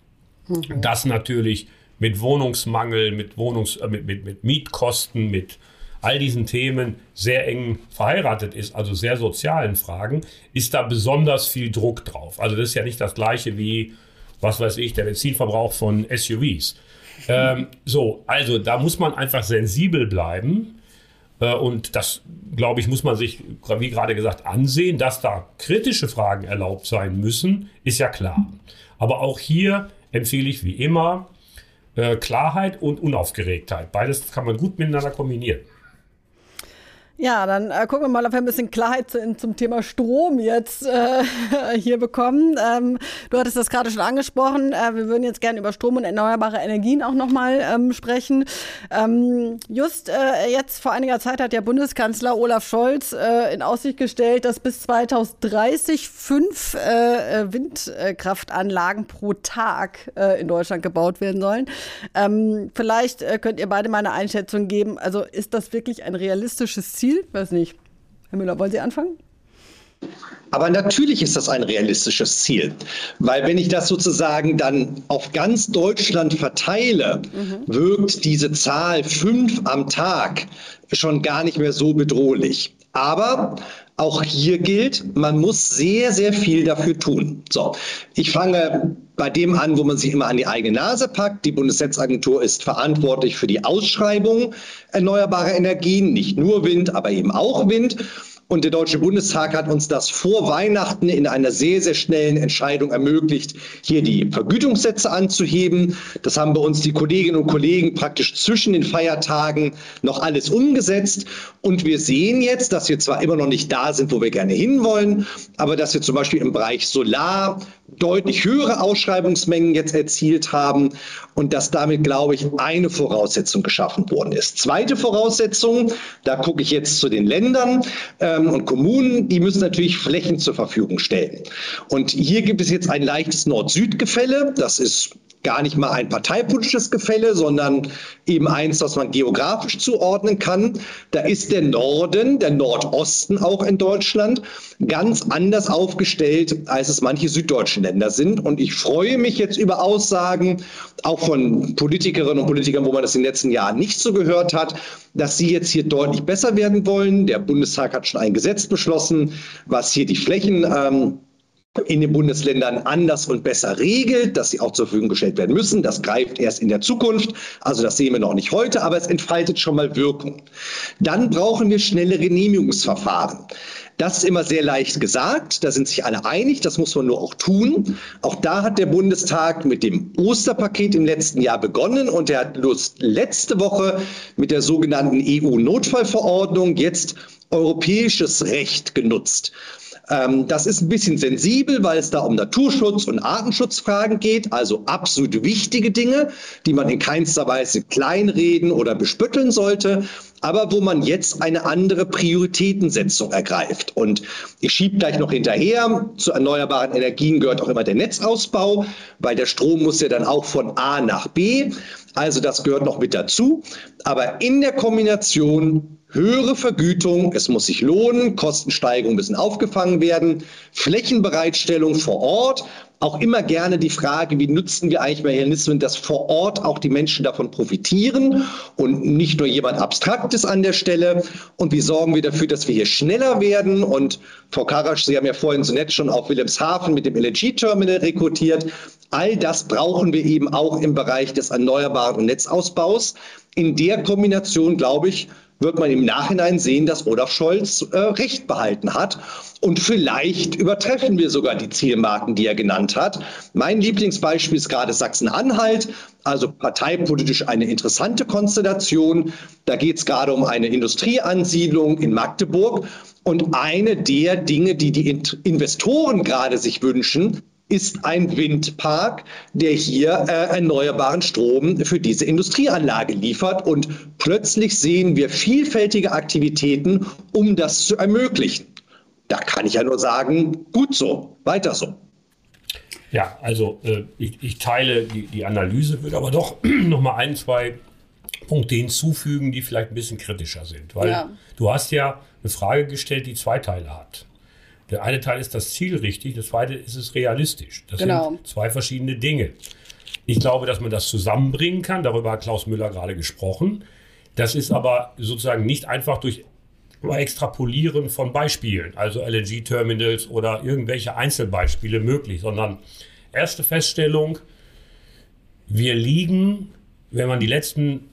mhm. das natürlich mit Wohnungsmangel, mit, Wohnungs-, äh, mit, mit, mit Mietkosten, mit all diesen Themen sehr eng verheiratet ist, also sehr sozialen Fragen, ist da besonders viel Druck drauf. Also das ist ja nicht das gleiche wie, was weiß ich, der Benzinverbrauch von SUVs. Ähm, so, also da muss man einfach sensibel bleiben. Äh, und das, glaube ich, muss man sich, wie gerade gesagt, ansehen. Dass da kritische Fragen erlaubt sein müssen, ist ja klar. Aber auch hier empfehle ich wie immer äh, Klarheit und Unaufgeregtheit. Beides kann man gut miteinander kombinieren. Ja, dann äh, gucken wir mal, ob wir ein bisschen Klarheit zu, zum Thema Strom jetzt äh, hier bekommen. Ähm, du hattest das gerade schon angesprochen. Äh, wir würden jetzt gerne über Strom und erneuerbare Energien auch nochmal ähm, sprechen. Ähm, just äh, jetzt vor einiger Zeit hat der Bundeskanzler Olaf Scholz äh, in Aussicht gestellt, dass bis 2030 fünf äh, Windkraftanlagen pro Tag in Deutschland gebaut werden sollen. Ähm, vielleicht könnt ihr beide mal eine Einschätzung geben. Also ist das wirklich ein realistisches Ziel? Ziel? Weiß nicht. Herr Müller, wollen Sie anfangen? Aber natürlich ist das ein realistisches Ziel, weil wenn ich das sozusagen dann auf ganz Deutschland verteile, mhm. wirkt diese Zahl fünf am Tag schon gar nicht mehr so bedrohlich. Aber auch hier gilt, man muss sehr, sehr viel dafür tun. So, ich fange bei dem an, wo man sich immer an die eigene Nase packt. Die Bundesnetzagentur ist verantwortlich für die Ausschreibung erneuerbarer Energien, nicht nur Wind, aber eben auch Wind. Und der Deutsche Bundestag hat uns das vor Weihnachten in einer sehr, sehr schnellen Entscheidung ermöglicht, hier die Vergütungssätze anzuheben. Das haben bei uns die Kolleginnen und Kollegen praktisch zwischen den Feiertagen noch alles umgesetzt. Und wir sehen jetzt, dass wir zwar immer noch nicht da sind, wo wir gerne hinwollen, aber dass wir zum Beispiel im Bereich Solar deutlich höhere Ausschreibungsmengen jetzt erzielt haben und dass damit, glaube ich, eine Voraussetzung geschaffen worden ist. Zweite Voraussetzung, da gucke ich jetzt zu den Ländern ähm, und Kommunen, die müssen natürlich Flächen zur Verfügung stellen. Und hier gibt es jetzt ein leichtes Nord-Süd-Gefälle. Das ist gar nicht mal ein parteipolitisches Gefälle, sondern eben eins, das man geografisch zuordnen kann. Da ist der Norden, der Nordosten auch in Deutschland, ganz anders aufgestellt, als es manche süddeutschen Länder sind. Und ich freue mich jetzt über Aussagen, auch von Politikerinnen und Politikern, wo man das in den letzten Jahren nicht so gehört hat, dass sie jetzt hier deutlich besser werden wollen. Der Bundestag hat schon ein Gesetz beschlossen, was hier die Flächen ähm, in den Bundesländern anders und besser regelt, dass sie auch zur Verfügung gestellt werden müssen. Das greift erst in der Zukunft. Also das sehen wir noch nicht heute, aber es entfaltet schon mal Wirkung. Dann brauchen wir schnelle Genehmigungsverfahren. Das ist immer sehr leicht gesagt. Da sind sich alle einig. Das muss man nur auch tun. Auch da hat der Bundestag mit dem Osterpaket im letzten Jahr begonnen und er hat letzte Woche mit der sogenannten EU-Notfallverordnung jetzt europäisches Recht genutzt. Ähm, das ist ein bisschen sensibel, weil es da um Naturschutz und Artenschutzfragen geht, also absolut wichtige Dinge, die man in keinster Weise kleinreden oder bespütteln sollte aber wo man jetzt eine andere Prioritätensetzung ergreift. Und ich schiebe gleich noch hinterher, zu erneuerbaren Energien gehört auch immer der Netzausbau, weil der Strom muss ja dann auch von A nach B. Also das gehört noch mit dazu. Aber in der Kombination höhere Vergütung, es muss sich lohnen, Kostensteigerungen müssen aufgefangen werden, Flächenbereitstellung vor Ort, auch immer gerne die Frage, wie nutzen wir eigentlich Mechanismen, dass vor Ort auch die Menschen davon profitieren und nicht nur jemand Abstraktes an der Stelle. Und wie sorgen wir dafür, dass wir hier schneller werden? Und Frau Karasch, Sie haben ja vorhin so nett schon auf Wilhelmshaven mit dem LNG-Terminal rekrutiert. All das brauchen wir eben auch im Bereich des erneuerbaren Netzausbaus. In der Kombination, glaube ich, wird man im Nachhinein sehen, dass Olaf Scholz äh, Recht behalten hat. Und vielleicht übertreffen wir sogar die Zielmarken, die er genannt hat. Mein Lieblingsbeispiel ist gerade Sachsen-Anhalt, also parteipolitisch eine interessante Konstellation. Da geht es gerade um eine Industrieansiedlung in Magdeburg. Und eine der Dinge, die die Investoren gerade sich wünschen, ist ein Windpark, der hier äh, erneuerbaren Strom für diese Industrieanlage liefert. Und plötzlich sehen wir vielfältige Aktivitäten, um das zu ermöglichen. Da kann ich ja nur sagen, gut so, weiter so. Ja, also äh, ich, ich, teile die, die, Analyse, würde aber doch noch mal ein, zwei Punkte hinzufügen, die vielleicht ein bisschen kritischer sind. Weil ja. du hast ja eine Frage gestellt, die zwei Teile hat. Der eine Teil ist das Ziel richtig, das zweite ist es realistisch. Das genau. sind zwei verschiedene Dinge. Ich glaube, dass man das zusammenbringen kann. Darüber hat Klaus Müller gerade gesprochen. Das ist aber sozusagen nicht einfach durch Extrapolieren von Beispielen, also LNG-Terminals oder irgendwelche Einzelbeispiele möglich, sondern erste Feststellung, wir liegen, wenn man die letzten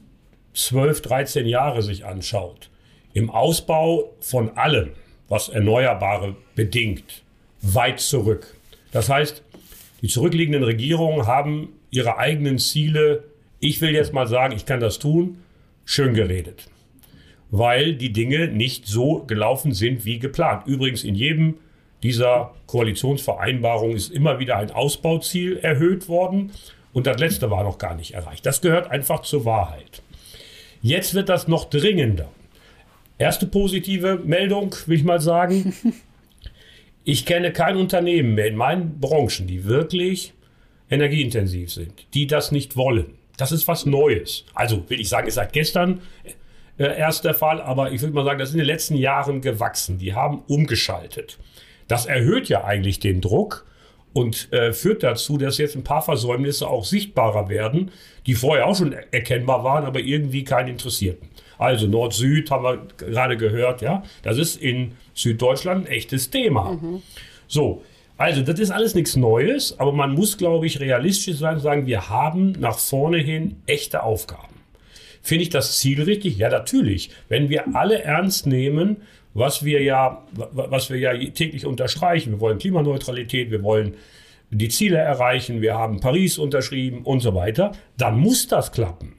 12, 13 Jahre sich anschaut, im Ausbau von allem, was Erneuerbare bedingt, weit zurück. Das heißt, die zurückliegenden Regierungen haben ihre eigenen Ziele, ich will jetzt mal sagen, ich kann das tun, schön geredet. weil die Dinge nicht so gelaufen sind wie geplant. Übrigens in jedem dieser Koalitionsvereinbarungen ist immer wieder ein Ausbauziel erhöht worden und das letzte war noch gar nicht erreicht. Das gehört einfach zur Wahrheit. Jetzt wird das noch dringender. Erste positive Meldung, will ich mal sagen. Ich kenne kein Unternehmen mehr in meinen Branchen, die wirklich energieintensiv sind, die das nicht wollen. Das ist was Neues. Also will ich sagen, ist seit gestern äh, erst der Fall, aber ich würde mal sagen, das ist in den letzten Jahren gewachsen. Die haben umgeschaltet. Das erhöht ja eigentlich den Druck und äh, führt dazu, dass jetzt ein paar Versäumnisse auch sichtbarer werden, die vorher auch schon erkennbar waren, aber irgendwie keinen interessierten. Also Nord-Süd haben wir gerade gehört, ja. Das ist in Süddeutschland ein echtes Thema. Mhm. So, also das ist alles nichts Neues, aber man muss, glaube ich, realistisch sein und sagen, wir haben nach vorne hin echte Aufgaben. Finde ich das Ziel richtig? Ja, natürlich. Wenn wir alle ernst nehmen, was wir ja, was wir ja täglich unterstreichen, wir wollen Klimaneutralität, wir wollen die Ziele erreichen, wir haben Paris unterschrieben und so weiter, dann muss das klappen.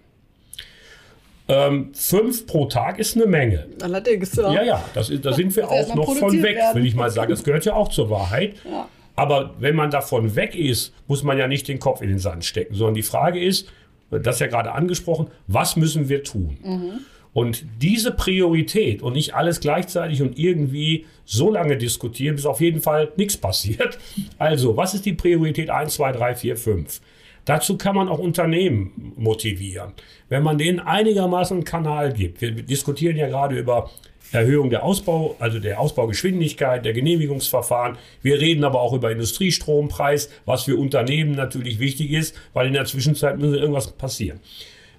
Ähm, fünf pro Tag ist eine Menge. Allerdings, ja. Ja, ja, das da sind wir auch noch von weg, werden. will ich mal sagen. Das gehört ja auch zur Wahrheit. Ja. Aber wenn man davon weg ist, muss man ja nicht den Kopf in den Sand stecken, sondern die Frage ist, das ja gerade angesprochen, was müssen wir tun? Mhm. Und diese Priorität und nicht alles gleichzeitig und irgendwie so lange diskutieren, bis auf jeden Fall nichts passiert. Also, was ist die Priorität 1, 2, 3, 4, 5? Dazu kann man auch Unternehmen motivieren. Wenn man denen einigermaßen einen Kanal gibt. Wir diskutieren ja gerade über Erhöhung der Ausbau, also der Ausbaugeschwindigkeit, der Genehmigungsverfahren. Wir reden aber auch über Industriestrompreis, was für Unternehmen natürlich wichtig ist, weil in der Zwischenzeit muss irgendwas passieren.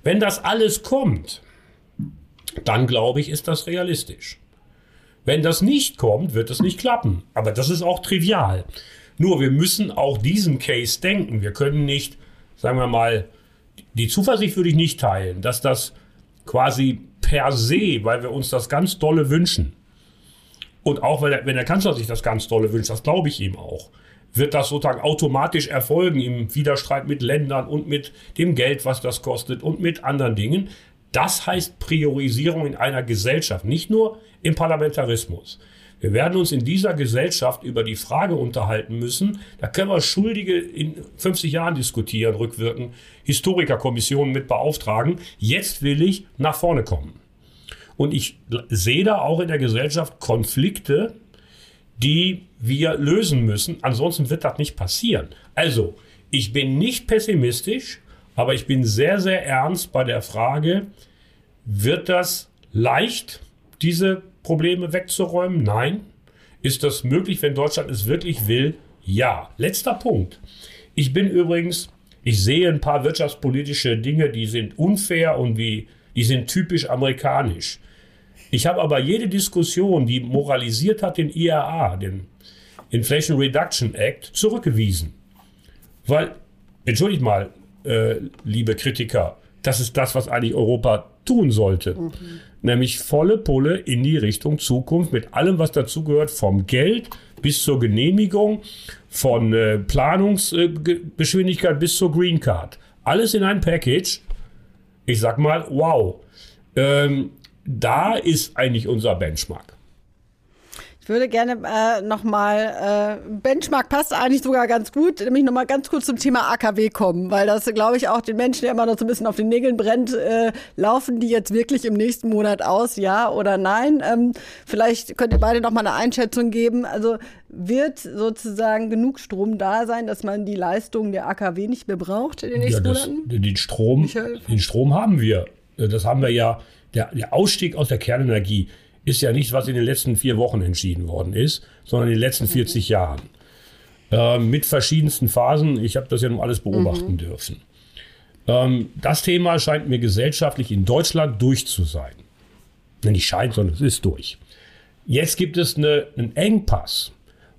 Wenn das alles kommt, dann glaube ich, ist das realistisch. Wenn das nicht kommt, wird es nicht klappen. Aber das ist auch trivial. Nur wir müssen auch diesen Case denken. Wir können nicht sagen wir mal, die Zuversicht würde ich nicht teilen, dass das quasi per se, weil wir uns das ganz dolle wünschen, und auch wenn der, wenn der Kanzler sich das ganz dolle wünscht, das glaube ich ihm auch, wird das sozusagen automatisch erfolgen im Widerstreit mit Ländern und mit dem Geld, was das kostet und mit anderen Dingen. Das heißt Priorisierung in einer Gesellschaft, nicht nur im Parlamentarismus. Wir werden uns in dieser Gesellschaft über die Frage unterhalten müssen, da können wir Schuldige in 50 Jahren diskutieren, rückwirken, Historikerkommissionen mit beauftragen. Jetzt will ich nach vorne kommen. Und ich sehe da auch in der Gesellschaft Konflikte, die wir lösen müssen. Ansonsten wird das nicht passieren. Also, ich bin nicht pessimistisch, aber ich bin sehr, sehr ernst bei der Frage, wird das leicht, diese Probleme wegzuräumen? Nein. Ist das möglich, wenn Deutschland es wirklich will? Ja. Letzter Punkt. Ich bin übrigens, ich sehe ein paar wirtschaftspolitische Dinge, die sind unfair und wie, die sind typisch amerikanisch. Ich habe aber jede Diskussion, die moralisiert hat, den IRA, den Inflation Reduction Act, zurückgewiesen. Weil, entschuldigt mal, äh, liebe Kritiker, das ist das, was eigentlich Europa tun sollte. Mhm nämlich volle Pulle in die Richtung Zukunft mit allem, was dazugehört, vom Geld bis zur Genehmigung, von äh, Planungsgeschwindigkeit äh, bis zur Green Card. Alles in ein Package. Ich sag mal, wow. Ähm, da ist eigentlich unser Benchmark würde gerne äh, nochmal, äh, Benchmark passt eigentlich sogar ganz gut, nämlich nochmal ganz kurz zum Thema AKW kommen, weil das, glaube ich, auch den Menschen, der immer noch so ein bisschen auf den Nägeln brennt, äh, laufen die jetzt wirklich im nächsten Monat aus, ja oder nein? Ähm, vielleicht könnt ihr beide nochmal eine Einschätzung geben. Also wird sozusagen genug Strom da sein, dass man die Leistung der AKW nicht mehr braucht in den nächsten ja, das, Monaten? Den Strom, den Strom haben wir. Das haben wir ja. Der, der Ausstieg aus der Kernenergie ist ja nicht, was in den letzten vier Wochen entschieden worden ist, sondern in den letzten 40 mhm. Jahren. Äh, mit verschiedensten Phasen. Ich habe das ja nun alles beobachten mhm. dürfen. Ähm, das Thema scheint mir gesellschaftlich in Deutschland durch zu sein. Nicht scheint, sondern es ist durch. Jetzt gibt es eine, einen Engpass.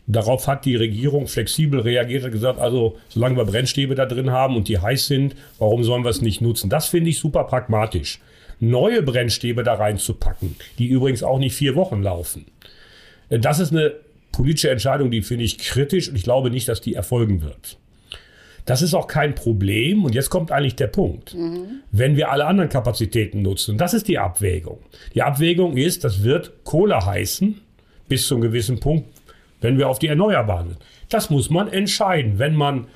Darauf hat die Regierung flexibel reagiert und gesagt, also solange wir Brennstäbe da drin haben und die heiß sind, warum sollen wir es nicht nutzen? Das finde ich super pragmatisch neue Brennstäbe da reinzupacken, die übrigens auch nicht vier Wochen laufen. Das ist eine politische Entscheidung, die finde ich kritisch und ich glaube nicht, dass die erfolgen wird. Das ist auch kein Problem. Und jetzt kommt eigentlich der Punkt. Mhm. Wenn wir alle anderen Kapazitäten nutzen, das ist die Abwägung. Die Abwägung ist, das wird Kohle heißen, bis zu einem gewissen Punkt, wenn wir auf die Erneuerbaren sind. Das muss man entscheiden. Wenn man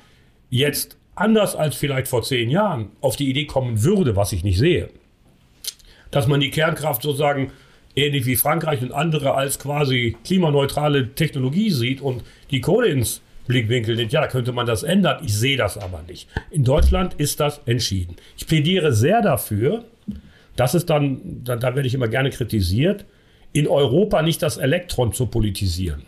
jetzt anders als vielleicht vor zehn Jahren auf die Idee kommen würde, was ich nicht sehe, dass man die Kernkraft sozusagen ähnlich wie Frankreich und andere als quasi klimaneutrale Technologie sieht und die Kohle ins Blickwinkel nimmt, ja, da könnte man das ändern. Ich sehe das aber nicht. In Deutschland ist das entschieden. Ich plädiere sehr dafür, dass es dann, da, da werde ich immer gerne kritisiert, in Europa nicht das Elektron zu politisieren.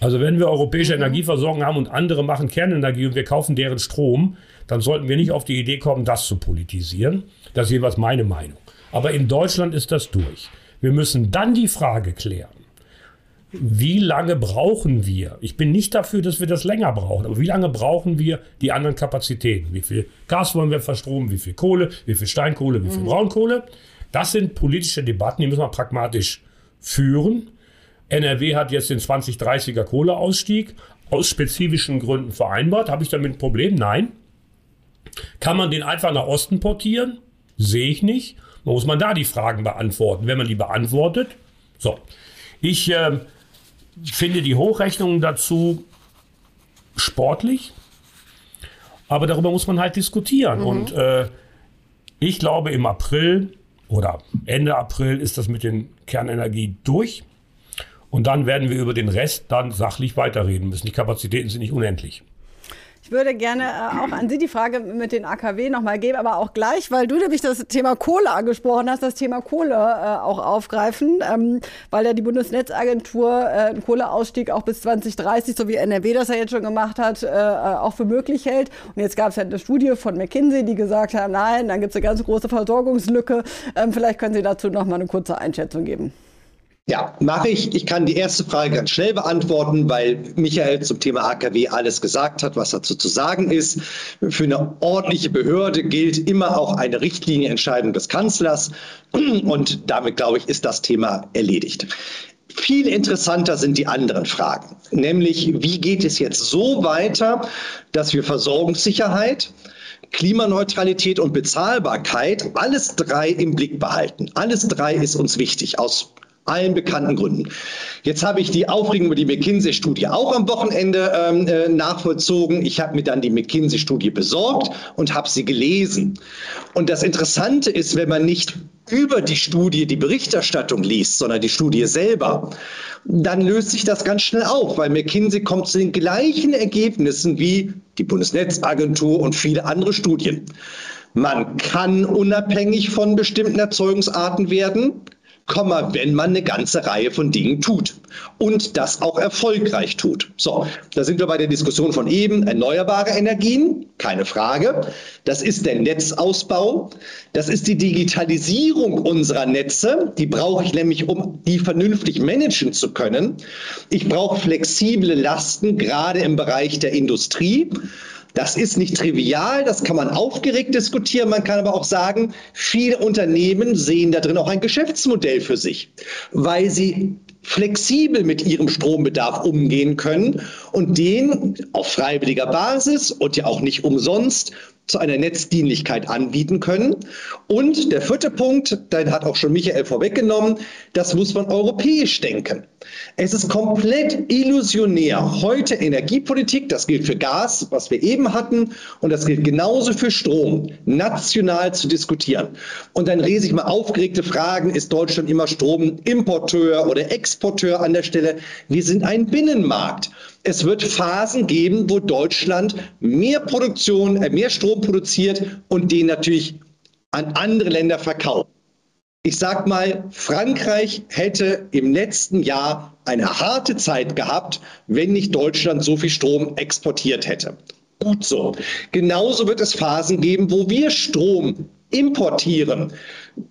Also wenn wir europäische mhm. Energieversorgung haben und andere machen Kernenergie und wir kaufen deren Strom, dann sollten wir nicht auf die Idee kommen, das zu politisieren. Das ist jeweils meine Meinung. Aber in Deutschland ist das durch. Wir müssen dann die Frage klären, wie lange brauchen wir? Ich bin nicht dafür, dass wir das länger brauchen, aber wie lange brauchen wir die anderen Kapazitäten? Wie viel Gas wollen wir verstromen? Wie viel Kohle? Wie viel Steinkohle? Wie viel mhm. Braunkohle? Das sind politische Debatten, die müssen wir pragmatisch führen. NRW hat jetzt den 2030er Kohleausstieg aus spezifischen Gründen vereinbart. Habe ich damit ein Problem? Nein. Kann man den einfach nach Osten portieren? Sehe ich nicht. Man muss man da die Fragen beantworten. Wenn man die beantwortet, so. Ich äh, finde die Hochrechnungen dazu sportlich, aber darüber muss man halt diskutieren. Mhm. Und äh, ich glaube, im April oder Ende April ist das mit den Kernenergie durch. Und dann werden wir über den Rest dann sachlich weiterreden müssen. Die Kapazitäten sind nicht unendlich. Ich würde gerne äh, auch an Sie die Frage mit den AKW nochmal geben, aber auch gleich, weil du nämlich das Thema Kohle angesprochen hast, das Thema Kohle äh, auch aufgreifen, ähm, weil ja die Bundesnetzagentur äh, einen Kohleausstieg auch bis 2030, so wie NRW das ja jetzt schon gemacht hat, äh, äh, auch für möglich hält. Und jetzt gab es ja eine Studie von McKinsey, die gesagt hat, nein, dann gibt es eine ganz große Versorgungslücke. Ähm, vielleicht können Sie dazu nochmal eine kurze Einschätzung geben. Ja, mache ich. Ich kann die erste Frage ganz schnell beantworten, weil Michael zum Thema AKW alles gesagt hat, was dazu zu sagen ist. Für eine ordentliche Behörde gilt immer auch eine Richtlinienentscheidung des Kanzlers. Und damit, glaube ich, ist das Thema erledigt. Viel interessanter sind die anderen Fragen, nämlich wie geht es jetzt so weiter, dass wir Versorgungssicherheit, Klimaneutralität und Bezahlbarkeit alles drei im Blick behalten. Alles drei ist uns wichtig aus allen bekannten Gründen. Jetzt habe ich die Aufregung über die McKinsey-Studie auch am Wochenende ähm, äh, nachvollzogen. Ich habe mir dann die McKinsey-Studie besorgt und habe sie gelesen. Und das Interessante ist, wenn man nicht über die Studie die Berichterstattung liest, sondern die Studie selber, dann löst sich das ganz schnell auf, weil McKinsey kommt zu den gleichen Ergebnissen wie die Bundesnetzagentur und viele andere Studien. Man kann unabhängig von bestimmten Erzeugungsarten werden, wenn man eine ganze Reihe von Dingen tut und das auch erfolgreich tut. So, da sind wir bei der Diskussion von eben erneuerbare Energien, keine Frage. Das ist der Netzausbau, das ist die Digitalisierung unserer Netze, die brauche ich nämlich, um die vernünftig managen zu können. Ich brauche flexible Lasten, gerade im Bereich der Industrie. Das ist nicht trivial, das kann man aufgeregt diskutieren. Man kann aber auch sagen, viele Unternehmen sehen da drin auch ein Geschäftsmodell für sich, weil sie flexibel mit ihrem Strombedarf umgehen können und den auf freiwilliger Basis und ja auch nicht umsonst zu einer Netzdienlichkeit anbieten können. Und der vierte Punkt, den hat auch schon Michael vorweggenommen, das muss man europäisch denken. Es ist komplett illusionär, heute Energiepolitik, das gilt für Gas, was wir eben hatten, und das gilt genauso für Strom, national zu diskutieren. Und dann lese ich mal aufgeregte Fragen, ist Deutschland immer Stromimporteur oder Exporteur an der Stelle? Wir sind ein Binnenmarkt. Es wird Phasen geben, wo Deutschland mehr Produktion, äh, mehr Strom produziert und den natürlich an andere Länder verkauft. Ich sag mal, Frankreich hätte im letzten Jahr eine harte Zeit gehabt, wenn nicht Deutschland so viel Strom exportiert hätte. Gut so. Genauso wird es Phasen geben, wo wir Strom importieren.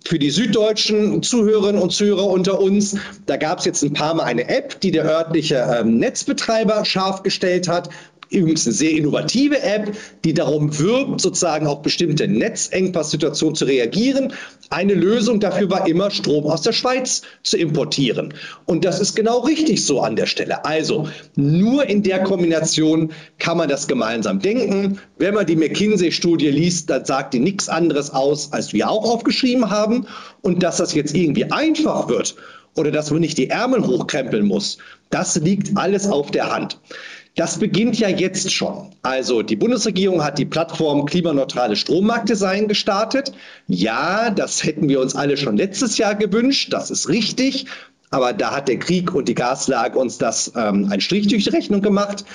Für die süddeutschen Zuhörerinnen und Zuhörer unter uns, da gab es jetzt ein paar Mal eine App, die der örtliche ähm, Netzbetreiber scharf gestellt hat. Übrigens eine sehr innovative App, die darum wirbt, sozusagen auf bestimmte Netzengpass-Situationen zu reagieren. Eine Lösung dafür war immer, Strom aus der Schweiz zu importieren. Und das ist genau richtig so an der Stelle. Also nur in der Kombination kann man das gemeinsam denken. Wenn man die McKinsey-Studie liest, dann sagt die nichts anderes aus, als wir auch aufgeschrieben haben. Und dass das jetzt irgendwie einfach wird oder dass man nicht die Ärmel hochkrempeln muss, das liegt alles auf der Hand. Das beginnt ja jetzt schon. Also die Bundesregierung hat die Plattform Klimaneutrale Strommarktdesign gestartet. Ja, das hätten wir uns alle schon letztes Jahr gewünscht. Das ist richtig. Aber da hat der Krieg und die Gaslage uns das ähm, ein Strich durch die Rechnung gemacht.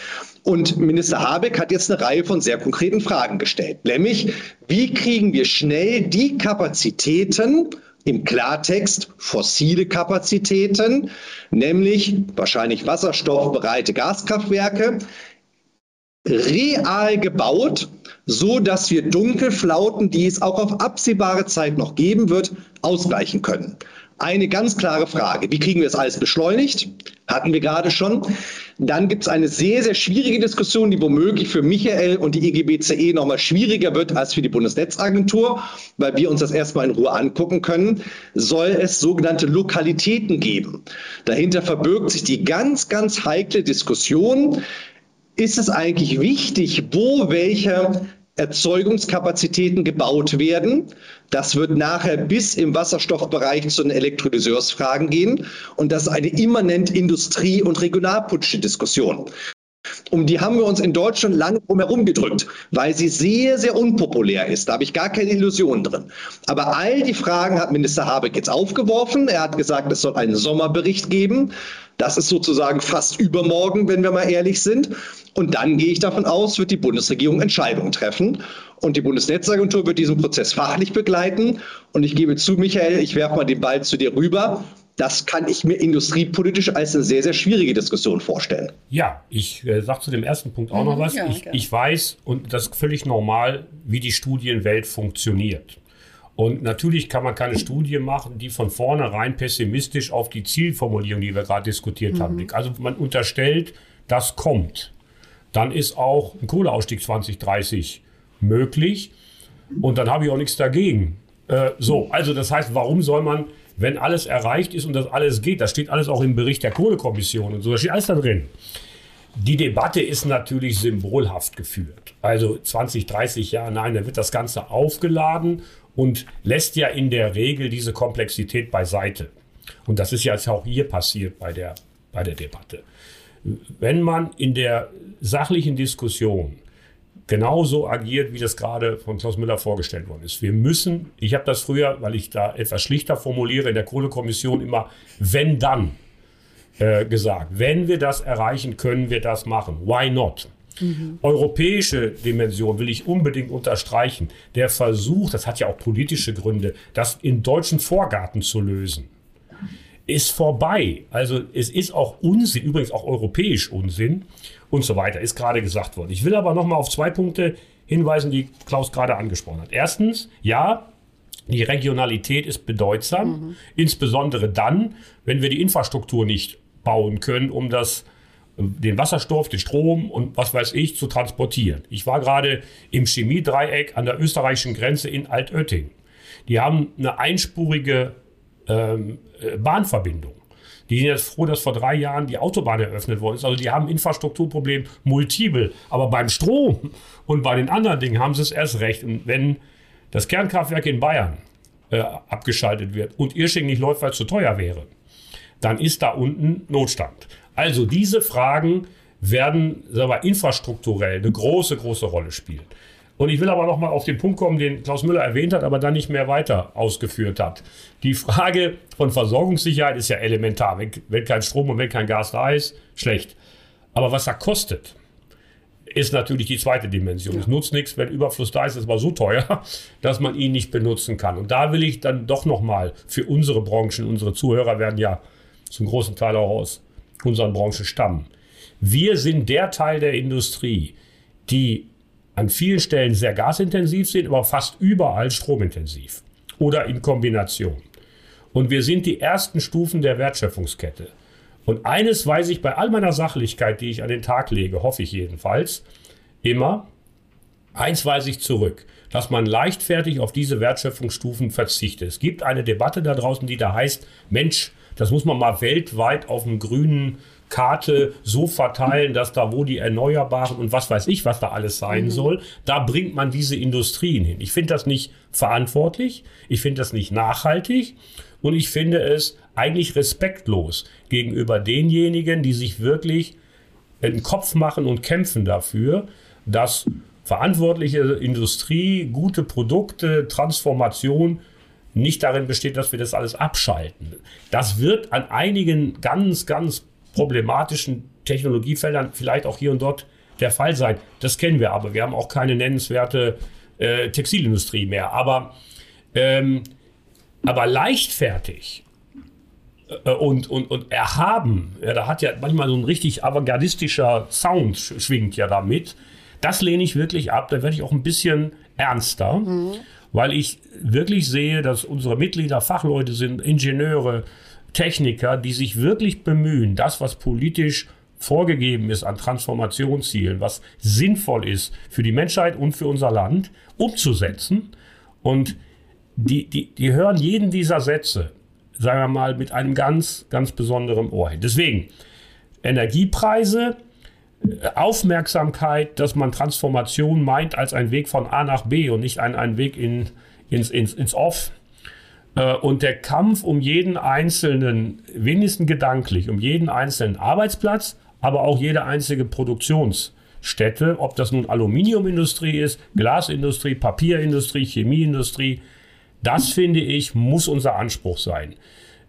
Und Minister Habeck hat jetzt eine Reihe von sehr konkreten Fragen gestellt. Nämlich, wie kriegen wir schnell die Kapazitäten im Klartext fossile Kapazitäten, nämlich wahrscheinlich wasserstoffbereite Gaskraftwerke, real gebaut, so dass wir Dunkelflauten, die es auch auf absehbare Zeit noch geben wird, ausgleichen können. Eine ganz klare Frage. Wie kriegen wir das alles beschleunigt? Hatten wir gerade schon. Dann gibt es eine sehr, sehr schwierige Diskussion, die womöglich für Michael und die EGBCE noch mal schwieriger wird als für die Bundesnetzagentur, weil wir uns das erstmal in Ruhe angucken können. Soll es sogenannte Lokalitäten geben? Dahinter verbirgt sich die ganz, ganz heikle Diskussion. Ist es eigentlich wichtig, wo welche Erzeugungskapazitäten gebaut werden. Das wird nachher bis im Wasserstoffbereich zu den Elektrolyseursfragen gehen. Und das ist eine immanent Industrie- und regionalpolitische Diskussion. Um die haben wir uns in Deutschland lange drumherum gedrückt, weil sie sehr, sehr unpopulär ist. Da habe ich gar keine Illusionen drin. Aber all die Fragen hat Minister Habeck jetzt aufgeworfen. Er hat gesagt, es soll einen Sommerbericht geben. Das ist sozusagen fast übermorgen, wenn wir mal ehrlich sind. Und dann gehe ich davon aus, wird die Bundesregierung Entscheidungen treffen. Und die Bundesnetzagentur wird diesen Prozess fachlich begleiten. Und ich gebe zu, Michael, ich werfe mal den Ball zu dir rüber. Das kann ich mir industriepolitisch als eine sehr, sehr schwierige Diskussion vorstellen. Ja, ich äh, sage zu dem ersten Punkt auch mhm, noch was. Ja, ich, ich weiß, und das ist völlig normal, wie die Studienwelt funktioniert. Und natürlich kann man keine Studie machen, die von vornherein pessimistisch auf die Zielformulierung, die wir gerade diskutiert mhm. haben, blickt. Also man unterstellt, das kommt. Dann ist auch ein Kohleausstieg 2030 möglich. Und dann habe ich auch nichts dagegen. Äh, so, also das heißt, warum soll man wenn alles erreicht ist und das alles geht, das steht alles auch im Bericht der Kohlekommission und so, da steht alles da drin. Die Debatte ist natürlich symbolhaft geführt. Also 20, 30 Jahre, nein, da wird das Ganze aufgeladen und lässt ja in der Regel diese Komplexität beiseite. Und das ist ja jetzt auch hier passiert bei der, bei der Debatte. Wenn man in der sachlichen Diskussion genauso agiert, wie das gerade von Klaus Müller vorgestellt worden ist. Wir müssen, ich habe das früher, weil ich da etwas schlichter formuliere, in der Kohlekommission immer, wenn dann äh, gesagt. Wenn wir das erreichen, können wir das machen. Why not? Mhm. Europäische Dimension will ich unbedingt unterstreichen. Der Versuch, das hat ja auch politische Gründe, das in deutschen Vorgarten zu lösen, ist vorbei. Also es ist auch Unsinn, übrigens auch europäisch Unsinn und so weiter, ist gerade gesagt worden. Ich will aber noch mal auf zwei Punkte hinweisen, die Klaus gerade angesprochen hat. Erstens, ja, die Regionalität ist bedeutsam, mhm. insbesondere dann, wenn wir die Infrastruktur nicht bauen können, um das den Wasserstoff, den Strom und was weiß ich zu transportieren. Ich war gerade im Chemiedreieck an der österreichischen Grenze in Altötting. Die haben eine einspurige ähm, äh, Bahnverbindung. Die sind jetzt froh, dass vor drei Jahren die Autobahn eröffnet worden ist. Also die haben Infrastrukturproblem multiple. Aber beim Strom und bei den anderen Dingen haben sie es erst recht. Und wenn das Kernkraftwerk in Bayern äh, abgeschaltet wird und Irsching nicht läuft, weil es zu teuer wäre, dann ist da unten Notstand. Also diese Fragen werden sagen wir, infrastrukturell eine große, große Rolle spielen. Und ich will aber noch mal auf den Punkt kommen, den Klaus Müller erwähnt hat, aber dann nicht mehr weiter ausgeführt hat. Die Frage von Versorgungssicherheit ist ja elementar. Wenn, wenn kein Strom und wenn kein Gas da ist, schlecht. Aber was er kostet, ist natürlich die zweite Dimension. Ja. Es nutzt nichts, wenn Überfluss da ist, ist aber so teuer, dass man ihn nicht benutzen kann. Und da will ich dann doch noch mal für unsere Branchen, unsere Zuhörer werden ja zum großen Teil auch aus unseren Branchen stammen. Wir sind der Teil der Industrie, die an vielen Stellen sehr gasintensiv sind, aber fast überall stromintensiv oder in Kombination. Und wir sind die ersten Stufen der Wertschöpfungskette. Und eines weiß ich bei all meiner Sachlichkeit, die ich an den Tag lege, hoffe ich jedenfalls, immer, eins weiß ich zurück, dass man leichtfertig auf diese Wertschöpfungsstufen verzichtet. Es gibt eine Debatte da draußen, die da heißt, Mensch, das muss man mal weltweit auf dem grünen Karte so verteilen, dass da, wo die Erneuerbaren und was weiß ich, was da alles sein mhm. soll, da bringt man diese Industrien hin. Ich finde das nicht verantwortlich, ich finde das nicht nachhaltig und ich finde es eigentlich respektlos gegenüber denjenigen, die sich wirklich den Kopf machen und kämpfen dafür, dass verantwortliche Industrie, gute Produkte, Transformation nicht darin besteht, dass wir das alles abschalten. Das wird an einigen ganz, ganz problematischen Technologiefeldern vielleicht auch hier und dort der Fall sein. Das kennen wir aber. Wir haben auch keine nennenswerte äh, Textilindustrie mehr. Aber, ähm, aber leichtfertig äh, und, und, und erhaben, ja, da hat ja manchmal so ein richtig avantgardistischer Sound schwingt ja damit. Das lehne ich wirklich ab. Da werde ich auch ein bisschen ernster, mhm. weil ich wirklich sehe, dass unsere Mitglieder Fachleute sind, Ingenieure, Techniker, die sich wirklich bemühen, das, was politisch vorgegeben ist an Transformationszielen, was sinnvoll ist für die Menschheit und für unser Land, umzusetzen. Und die, die, die hören jeden dieser Sätze, sagen wir mal, mit einem ganz, ganz besonderen Ohr hin. Deswegen, Energiepreise, Aufmerksamkeit, dass man Transformation meint als ein Weg von A nach B und nicht ein, ein Weg in, ins, ins, ins Off äh, und der Kampf um jeden einzelnen, wenigstens gedanklich, um jeden einzelnen Arbeitsplatz, aber auch jede einzige Produktionsstätte, ob das nun Aluminiumindustrie ist, Glasindustrie, Papierindustrie, Chemieindustrie, das finde ich, muss unser Anspruch sein.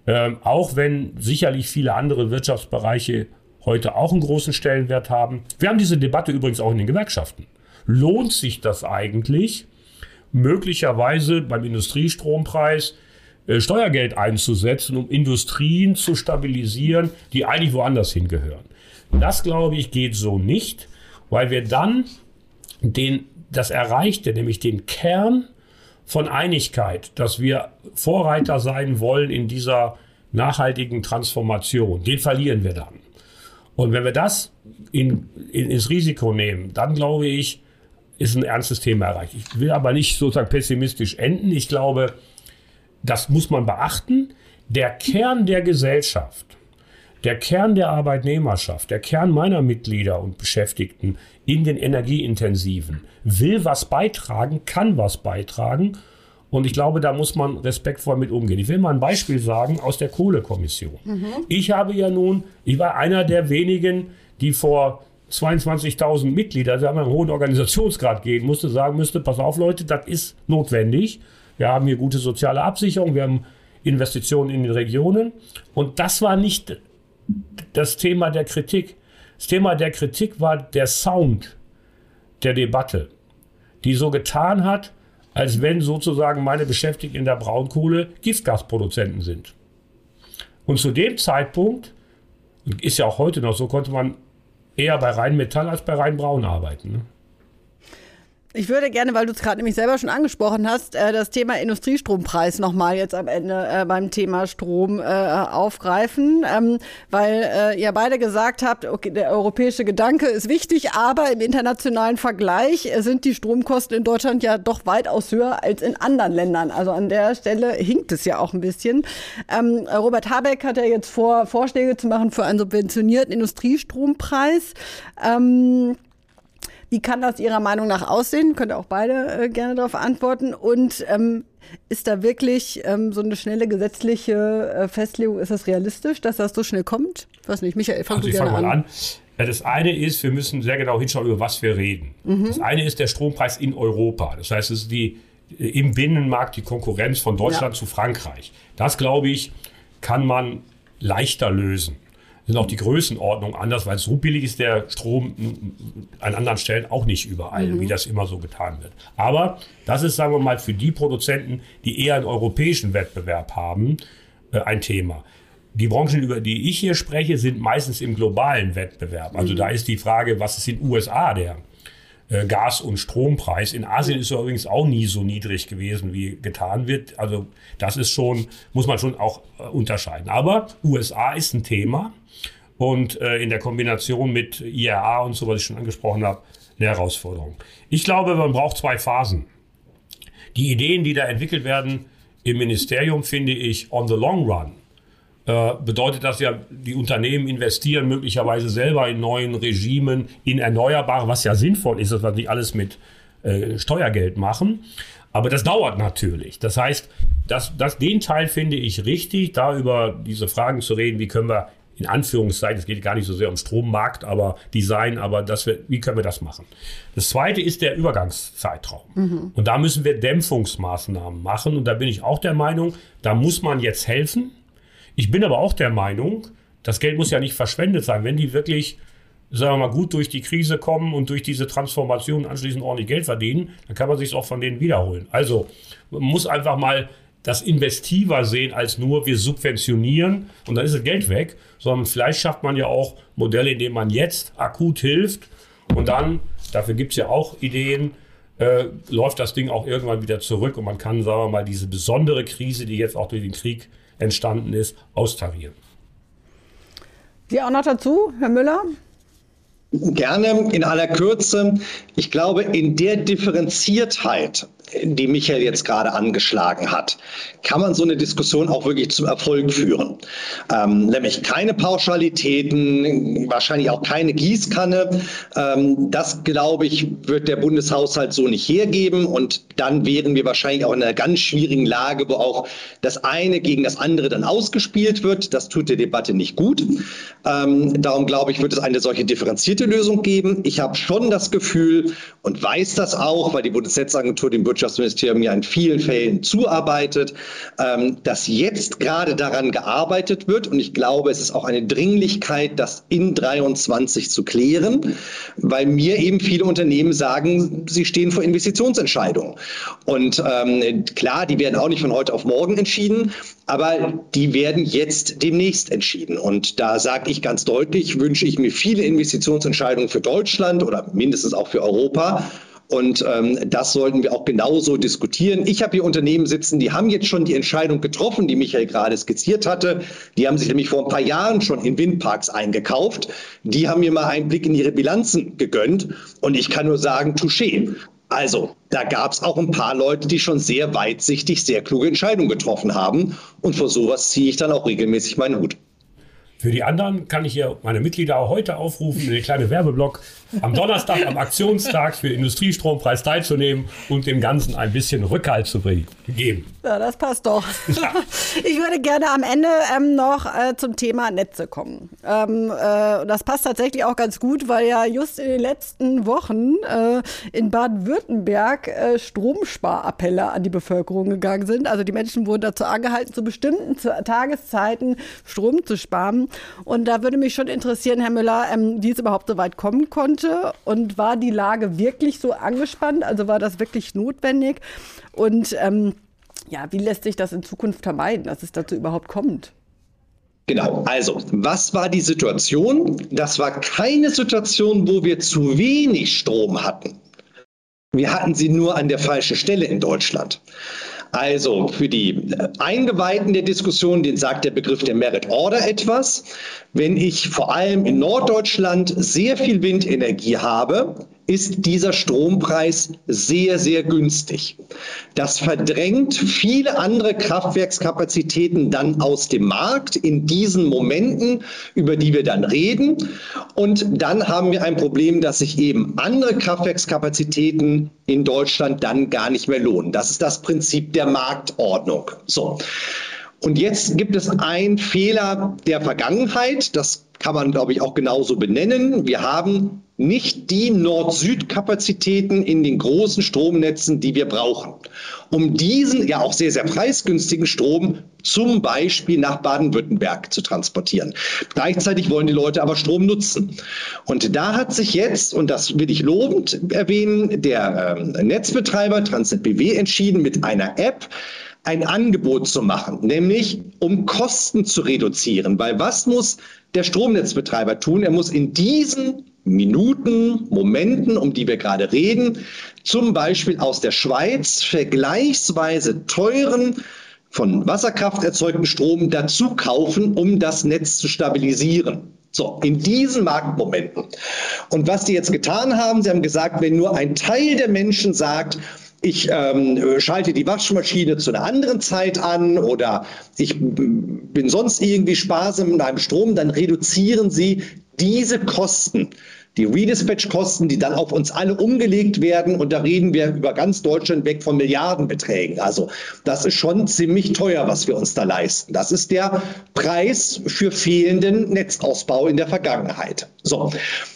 Ähm, auch wenn sicherlich viele andere Wirtschaftsbereiche heute auch einen großen Stellenwert haben. Wir haben diese Debatte übrigens auch in den Gewerkschaften. Lohnt sich das eigentlich, möglicherweise beim Industriestrompreis äh, Steuergeld einzusetzen, um Industrien zu stabilisieren, die eigentlich woanders hingehören. Das, glaube ich, geht so nicht, weil wir dann den, das Erreichte, nämlich den Kern von Einigkeit, dass wir Vorreiter sein wollen in dieser nachhaltigen Transformation, den verlieren wir dann. Und wenn wir das in, in, ins Risiko nehmen, dann glaube ich, ist ein ernstes Thema erreicht. Ich will aber nicht sozusagen pessimistisch enden. Ich glaube, das muss man beachten, der Kern der Gesellschaft, der Kern der Arbeitnehmerschaft, der Kern meiner Mitglieder und Beschäftigten in den Energieintensiven will was beitragen, kann was beitragen. Und ich glaube, da muss man respektvoll mit umgehen. Ich will mal ein Beispiel sagen aus der Kohlekommission. Mhm. Ich habe ja nun, ich war einer der wenigen, die vor 22.000 Mitglieder, also haben einen hohen Organisationsgrad gehen musste, sagen müsste, pass auf Leute, das ist notwendig. Wir haben hier gute soziale Absicherung, wir haben Investitionen in den Regionen. Und das war nicht das Thema der Kritik. Das Thema der Kritik war der Sound der Debatte, die so getan hat, als wenn sozusagen meine Beschäftigten in der Braunkohle Giftgasproduzenten sind. Und zu dem Zeitpunkt, ist ja auch heute noch so, konnte man eher bei Rheinmetall als bei Rheinbraun arbeiten. Ne? Ich würde gerne, weil du es gerade nämlich selber schon angesprochen hast, äh, das Thema Industriestrompreis nochmal jetzt am Ende äh, beim Thema Strom äh, aufgreifen, ähm, weil ihr beide gesagt habt, okay, der europäische Gedanke ist wichtig, aber im internationalen Vergleich sind die Stromkosten in Deutschland ja doch weitaus höher als in anderen Ländern. Also an der Stelle hinkt es ja auch ein bisschen. Ähm, Robert Habeck hat ja jetzt vor, Vorschläge zu machen für einen subventionierten Industriestrompreis. Ähm, wie kann das Ihrer Meinung nach aussehen? Könnt ihr auch beide äh, gerne darauf antworten. Und ähm, ist da wirklich ähm, so eine schnelle gesetzliche äh, Festlegung, ist das realistisch, dass das so schnell kommt? Ich weiß nicht, Michael, fang also ich fange mal an. Ja, das eine ist, wir müssen sehr genau hinschauen, über was wir reden. Mhm. Das eine ist der Strompreis in Europa. Das heißt, es ist die, äh, im Binnenmarkt die Konkurrenz von Deutschland ja. zu Frankreich. Das, glaube ich, kann man leichter lösen sind auch die Größenordnungen anders, weil so billig ist der Strom an anderen Stellen auch nicht überall, mhm. wie das immer so getan wird. Aber das ist, sagen wir mal, für die Produzenten, die eher einen europäischen Wettbewerb haben, äh, ein Thema. Die Branchen, über die ich hier spreche, sind meistens im globalen Wettbewerb. Also mhm. da ist die Frage, was ist in den USA der äh, Gas- und Strompreis. In Asien ist er übrigens auch nie so niedrig gewesen, wie getan wird. Also das ist schon, muss man schon auch äh, unterscheiden. Aber USA ist ein Thema und äh, in der Kombination mit IRA und so, was ich schon angesprochen habe, eine Herausforderung. Ich glaube, man braucht zwei Phasen. Die Ideen, die da entwickelt werden im Ministerium, finde ich on the long run äh, bedeutet das ja, die Unternehmen investieren möglicherweise selber in neuen Regimen, in Erneuerbare, was ja sinnvoll ist, dass wir nicht alles mit äh, Steuergeld machen. Aber das dauert natürlich. Das heißt, das, das, den Teil finde ich richtig, da über diese Fragen zu reden, wie können wir in Anführungszeichen, es geht gar nicht so sehr um Strommarkt, aber Design, aber dass wir, wie können wir das machen? Das zweite ist der Übergangszeitraum. Mhm. Und da müssen wir Dämpfungsmaßnahmen machen. Und da bin ich auch der Meinung, da muss man jetzt helfen. Ich bin aber auch der Meinung, das Geld muss ja nicht verschwendet sein. Wenn die wirklich, sagen wir mal, gut durch die Krise kommen und durch diese Transformation anschließend ordentlich Geld verdienen, dann kann man sich auch von denen wiederholen. Also man muss einfach mal das investiver sehen als nur wir subventionieren und dann ist das Geld weg, sondern vielleicht schafft man ja auch Modelle, in denen man jetzt akut hilft und dann, dafür gibt es ja auch Ideen, äh, läuft das Ding auch irgendwann wieder zurück und man kann, sagen wir mal, diese besondere Krise, die jetzt auch durch den Krieg entstanden ist, austarieren. Sie auch noch dazu, Herr Müller? Gerne in aller Kürze. Ich glaube, in der Differenziertheit, die Michael jetzt gerade angeschlagen hat, kann man so eine Diskussion auch wirklich zum Erfolg führen. Ähm, nämlich keine Pauschalitäten, wahrscheinlich auch keine Gießkanne. Ähm, das, glaube ich, wird der Bundeshaushalt so nicht hergeben. Und dann wären wir wahrscheinlich auch in einer ganz schwierigen Lage, wo auch das eine gegen das andere dann ausgespielt wird. Das tut der Debatte nicht gut. Ähm, darum, glaube ich, wird es eine solche differenzierte Lösung geben. Ich habe schon das Gefühl und weiß das auch, weil die Bundesnetzagentur dem Wirtschaftsministerium ja in vielen Fällen zuarbeitet, ähm, dass jetzt gerade daran gearbeitet wird. Und ich glaube, es ist auch eine Dringlichkeit, das in 23 zu klären, weil mir eben viele Unternehmen sagen, sie stehen vor Investitionsentscheidungen. Und ähm, klar, die werden auch nicht von heute auf morgen entschieden, aber die werden jetzt demnächst entschieden. Und da sage ich ganz deutlich, wünsche ich mir viele Investitionsentscheidungen für Deutschland oder mindestens auch für Europa. Und ähm, das sollten wir auch genauso diskutieren. Ich habe hier Unternehmen sitzen, die haben jetzt schon die Entscheidung getroffen, die Michael gerade skizziert hatte. Die haben sich nämlich vor ein paar Jahren schon in Windparks eingekauft. Die haben mir mal einen Blick in ihre Bilanzen gegönnt. Und ich kann nur sagen, touché. Also, da gab es auch ein paar Leute, die schon sehr weitsichtig, sehr kluge Entscheidungen getroffen haben. Und vor sowas ziehe ich dann auch regelmäßig meinen Hut. Für die anderen kann ich hier meine Mitglieder auch heute aufrufen, den kleinen Werbeblock am Donnerstag, am Aktionstag für Industriestrompreis teilzunehmen und dem Ganzen ein bisschen Rückhalt zu geben. Ja, das passt doch. Ja. Ich würde gerne am Ende ähm, noch äh, zum Thema Netze kommen. Ähm, äh, das passt tatsächlich auch ganz gut, weil ja just in den letzten Wochen äh, in Baden-Württemberg äh, Stromsparappelle an die Bevölkerung gegangen sind. Also die Menschen wurden dazu angehalten, zu bestimmten Tageszeiten Strom zu sparen. Und da würde mich schon interessieren, Herr Müller, ähm, wie es überhaupt so weit kommen konnte und war die Lage wirklich so angespannt? Also war das wirklich notwendig? Und ähm, ja, wie lässt sich das in Zukunft vermeiden, dass es dazu überhaupt kommt? Genau, also was war die Situation? Das war keine Situation, wo wir zu wenig Strom hatten. Wir hatten sie nur an der falschen Stelle in Deutschland. Also für die Eingeweihten der Diskussion, den sagt der Begriff der Merit Order etwas. Wenn ich vor allem in Norddeutschland sehr viel Windenergie habe, ist dieser Strompreis sehr, sehr günstig. Das verdrängt viele andere Kraftwerkskapazitäten dann aus dem Markt in diesen Momenten, über die wir dann reden. Und dann haben wir ein Problem, dass sich eben andere Kraftwerkskapazitäten in Deutschland dann gar nicht mehr lohnen. Das ist das Prinzip der Marktordnung. So. Und jetzt gibt es einen Fehler der Vergangenheit. Das kann man, glaube ich, auch genauso benennen. Wir haben nicht die Nord-Süd-Kapazitäten in den großen Stromnetzen, die wir brauchen, um diesen ja auch sehr, sehr preisgünstigen Strom zum Beispiel nach Baden-Württemberg zu transportieren. Gleichzeitig wollen die Leute aber Strom nutzen. Und da hat sich jetzt, und das will ich lobend erwähnen, der äh, Netzbetreiber Transnet BW entschieden, mit einer App ein Angebot zu machen, nämlich um Kosten zu reduzieren. Weil was muss der Stromnetzbetreiber tun? Er muss in diesen Minuten, Momenten, um die wir gerade reden, zum Beispiel aus der Schweiz vergleichsweise teuren von Wasserkraft erzeugten Strom dazu kaufen, um das Netz zu stabilisieren. So, in diesen Marktmomenten. Und was die jetzt getan haben, sie haben gesagt, wenn nur ein Teil der Menschen sagt, ich ähm, schalte die Waschmaschine zu einer anderen Zeit an oder ich bin sonst irgendwie sparsam mit meinem Strom, dann reduzieren sie diese Kosten die Redispatch-Kosten, die dann auf uns alle umgelegt werden. Und da reden wir über ganz Deutschland weg von Milliardenbeträgen. Also das ist schon ziemlich teuer, was wir uns da leisten. Das ist der Preis für fehlenden Netzausbau in der Vergangenheit. So.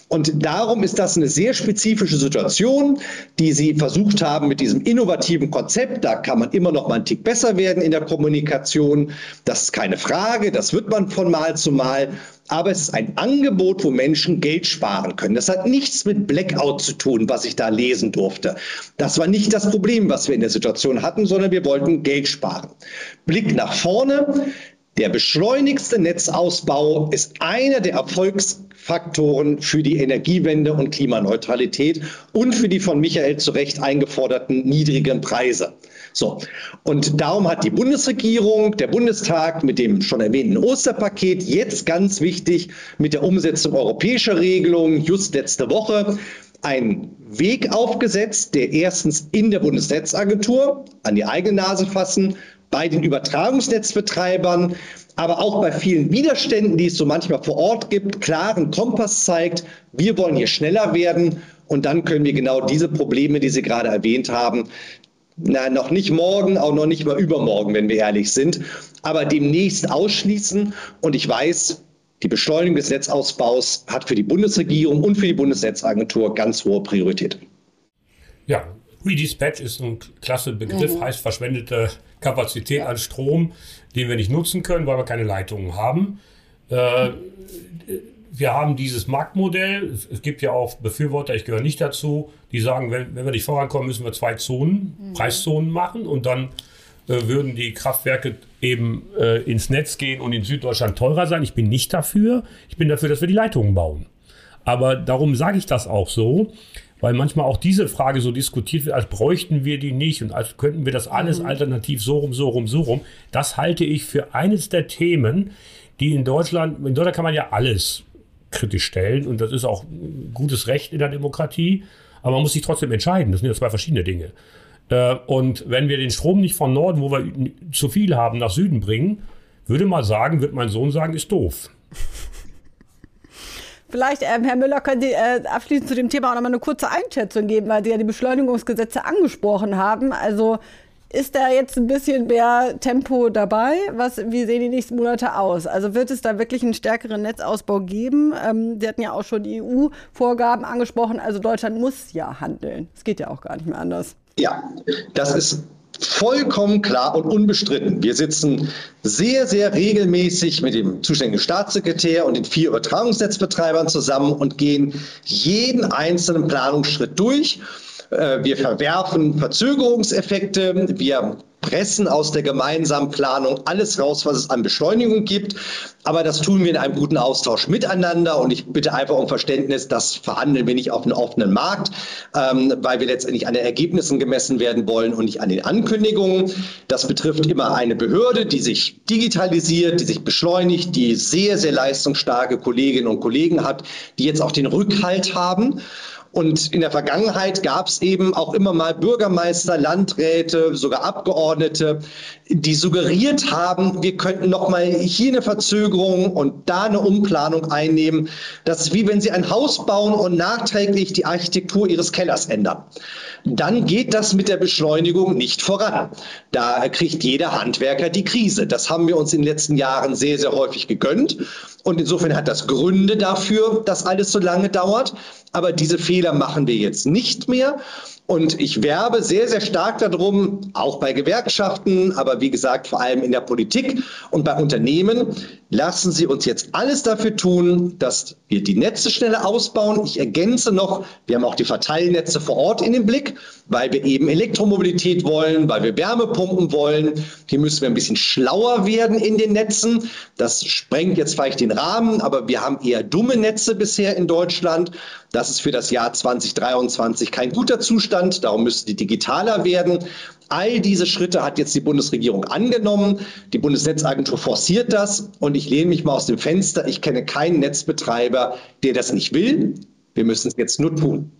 Und darum ist das eine sehr spezifische Situation, die Sie versucht haben mit diesem innovativen Konzept. Da kann man immer noch mal einen Tick besser werden in der Kommunikation. Das ist keine Frage. Das wird man von Mal zu Mal aber es ist ein Angebot, wo Menschen Geld sparen können. Das hat nichts mit Blackout zu tun, was ich da lesen durfte. Das war nicht das Problem, was wir in der Situation hatten, sondern wir wollten Geld sparen. Blick nach vorne. Der beschleunigste Netzausbau ist einer der Erfolgsfaktoren für die Energiewende und Klimaneutralität und für die von Michael zu Recht eingeforderten niedrigen Preise. So. Und darum hat die Bundesregierung, der Bundestag mit dem schon erwähnten Osterpaket jetzt ganz wichtig mit der Umsetzung europäischer Regelungen just letzte Woche einen Weg aufgesetzt, der erstens in der Bundesnetzagentur an die eigene Nase fassen, bei den Übertragungsnetzbetreibern, aber auch bei vielen Widerständen, die es so manchmal vor Ort gibt, klaren Kompass zeigt, wir wollen hier schneller werden und dann können wir genau diese Probleme, die Sie gerade erwähnt haben, na, noch nicht morgen, auch noch nicht mal übermorgen, wenn wir ehrlich sind, aber demnächst ausschließen. Und ich weiß, die Beschleunigung des Netzausbaus hat für die Bundesregierung und für die Bundesnetzagentur ganz hohe Priorität. Ja, Redispatch ist ein klasse Begriff, mhm. heißt verschwendete Kapazität an Strom, den wir nicht nutzen können, weil wir keine Leitungen haben. Äh, wir haben dieses Marktmodell. Es gibt ja auch Befürworter, ich gehöre nicht dazu, die sagen, wenn, wenn wir nicht vorankommen, müssen wir zwei Zonen, mhm. Preiszonen machen und dann äh, würden die Kraftwerke eben äh, ins Netz gehen und in Süddeutschland teurer sein. Ich bin nicht dafür. Ich bin dafür, dass wir die Leitungen bauen. Aber darum sage ich das auch so, weil manchmal auch diese Frage so diskutiert wird, als bräuchten wir die nicht und als könnten wir das alles mhm. alternativ so rum, so rum, so rum. Das halte ich für eines der Themen, die in Deutschland, in Deutschland kann man ja alles kritisch stellen und das ist auch gutes Recht in der Demokratie, aber man muss sich trotzdem entscheiden. Das sind ja zwei verschiedene Dinge. Äh, und wenn wir den Strom nicht von Norden, wo wir zu viel haben, nach Süden bringen, würde mal sagen, wird mein Sohn sagen, ist doof. Vielleicht, ähm, Herr Müller, können Sie äh, abschließend zu dem Thema auch noch mal eine kurze Einschätzung geben, weil Sie ja die Beschleunigungsgesetze angesprochen haben. Also ist da jetzt ein bisschen mehr Tempo dabei? Was, wie sehen die nächsten Monate aus? Also wird es da wirklich einen stärkeren Netzausbau geben? Ähm, Sie hatten ja auch schon die EU-Vorgaben angesprochen. Also Deutschland muss ja handeln. Es geht ja auch gar nicht mehr anders. Ja, das ist vollkommen klar und unbestritten. Wir sitzen sehr, sehr regelmäßig mit dem zuständigen Staatssekretär und den vier Übertragungsnetzbetreibern zusammen und gehen jeden einzelnen Planungsschritt durch wir verwerfen Verzögerungseffekte. Wir pressen aus der gemeinsamen Planung alles raus, was es an Beschleunigung gibt. Aber das tun wir in einem guten Austausch miteinander. Und ich bitte einfach um Verständnis, das verhandeln wir nicht auf einem offenen Markt, ähm, weil wir letztendlich an den Ergebnissen gemessen werden wollen und nicht an den Ankündigungen. Das betrifft immer eine Behörde, die sich digitalisiert, die sich beschleunigt, die sehr, sehr leistungsstarke Kolleginnen und Kollegen hat, die jetzt auch den Rückhalt haben. Und in der Vergangenheit gab es eben auch immer mal Bürgermeister, Landräte, sogar Abgeordnete, die suggeriert haben, wir könnten noch mal hier eine Verzögerung und da eine Umplanung einnehmen. Das ist wie wenn Sie ein Haus bauen und nachträglich die Architektur Ihres Kellers ändern. Dann geht das mit der Beschleunigung nicht voran. Da kriegt jeder Handwerker die Krise. Das haben wir uns in den letzten Jahren sehr, sehr häufig gegönnt. Und insofern hat das Gründe dafür, dass alles so lange dauert. Aber diese Fehler machen wir jetzt nicht mehr. Und ich werbe sehr, sehr stark darum, auch bei Gewerkschaften, aber wie gesagt vor allem in der Politik und bei Unternehmen, lassen Sie uns jetzt alles dafür tun, dass wir die Netze schneller ausbauen. Ich ergänze noch, wir haben auch die Verteilnetze vor Ort in den Blick, weil wir eben Elektromobilität wollen, weil wir Wärmepumpen wollen. Hier müssen wir ein bisschen schlauer werden in den Netzen. Das sprengt jetzt vielleicht den Rahmen, aber wir haben eher dumme Netze bisher in Deutschland. Das ist für das Jahr 2023 kein guter Zustand. Darum müssen die digitaler werden. All diese Schritte hat jetzt die Bundesregierung angenommen. Die Bundesnetzagentur forciert das und ich lehne mich mal aus dem Fenster. Ich kenne keinen Netzbetreiber, der das nicht will. Wir müssen es jetzt nur tun.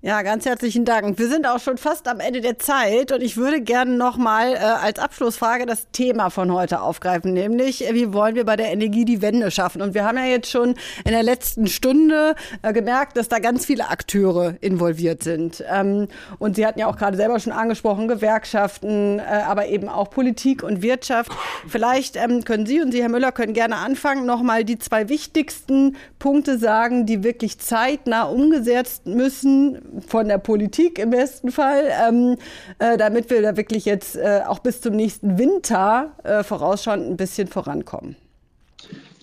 Ja, ganz herzlichen Dank. Wir sind auch schon fast am Ende der Zeit und ich würde gerne nochmal äh, als Abschlussfrage das Thema von heute aufgreifen, nämlich äh, wie wollen wir bei der Energie die Wende schaffen? Und wir haben ja jetzt schon in der letzten Stunde äh, gemerkt, dass da ganz viele Akteure involviert sind. Ähm, und Sie hatten ja auch gerade selber schon angesprochen, Gewerkschaften, äh, aber eben auch Politik und Wirtschaft. Vielleicht ähm, können Sie und Sie, Herr Müller, können gerne anfangen, nochmal die zwei wichtigsten Punkte sagen, die wirklich zeitnah umgesetzt müssen von der Politik im besten Fall, ähm, äh, damit wir da wirklich jetzt äh, auch bis zum nächsten Winter äh, vorausschauend ein bisschen vorankommen.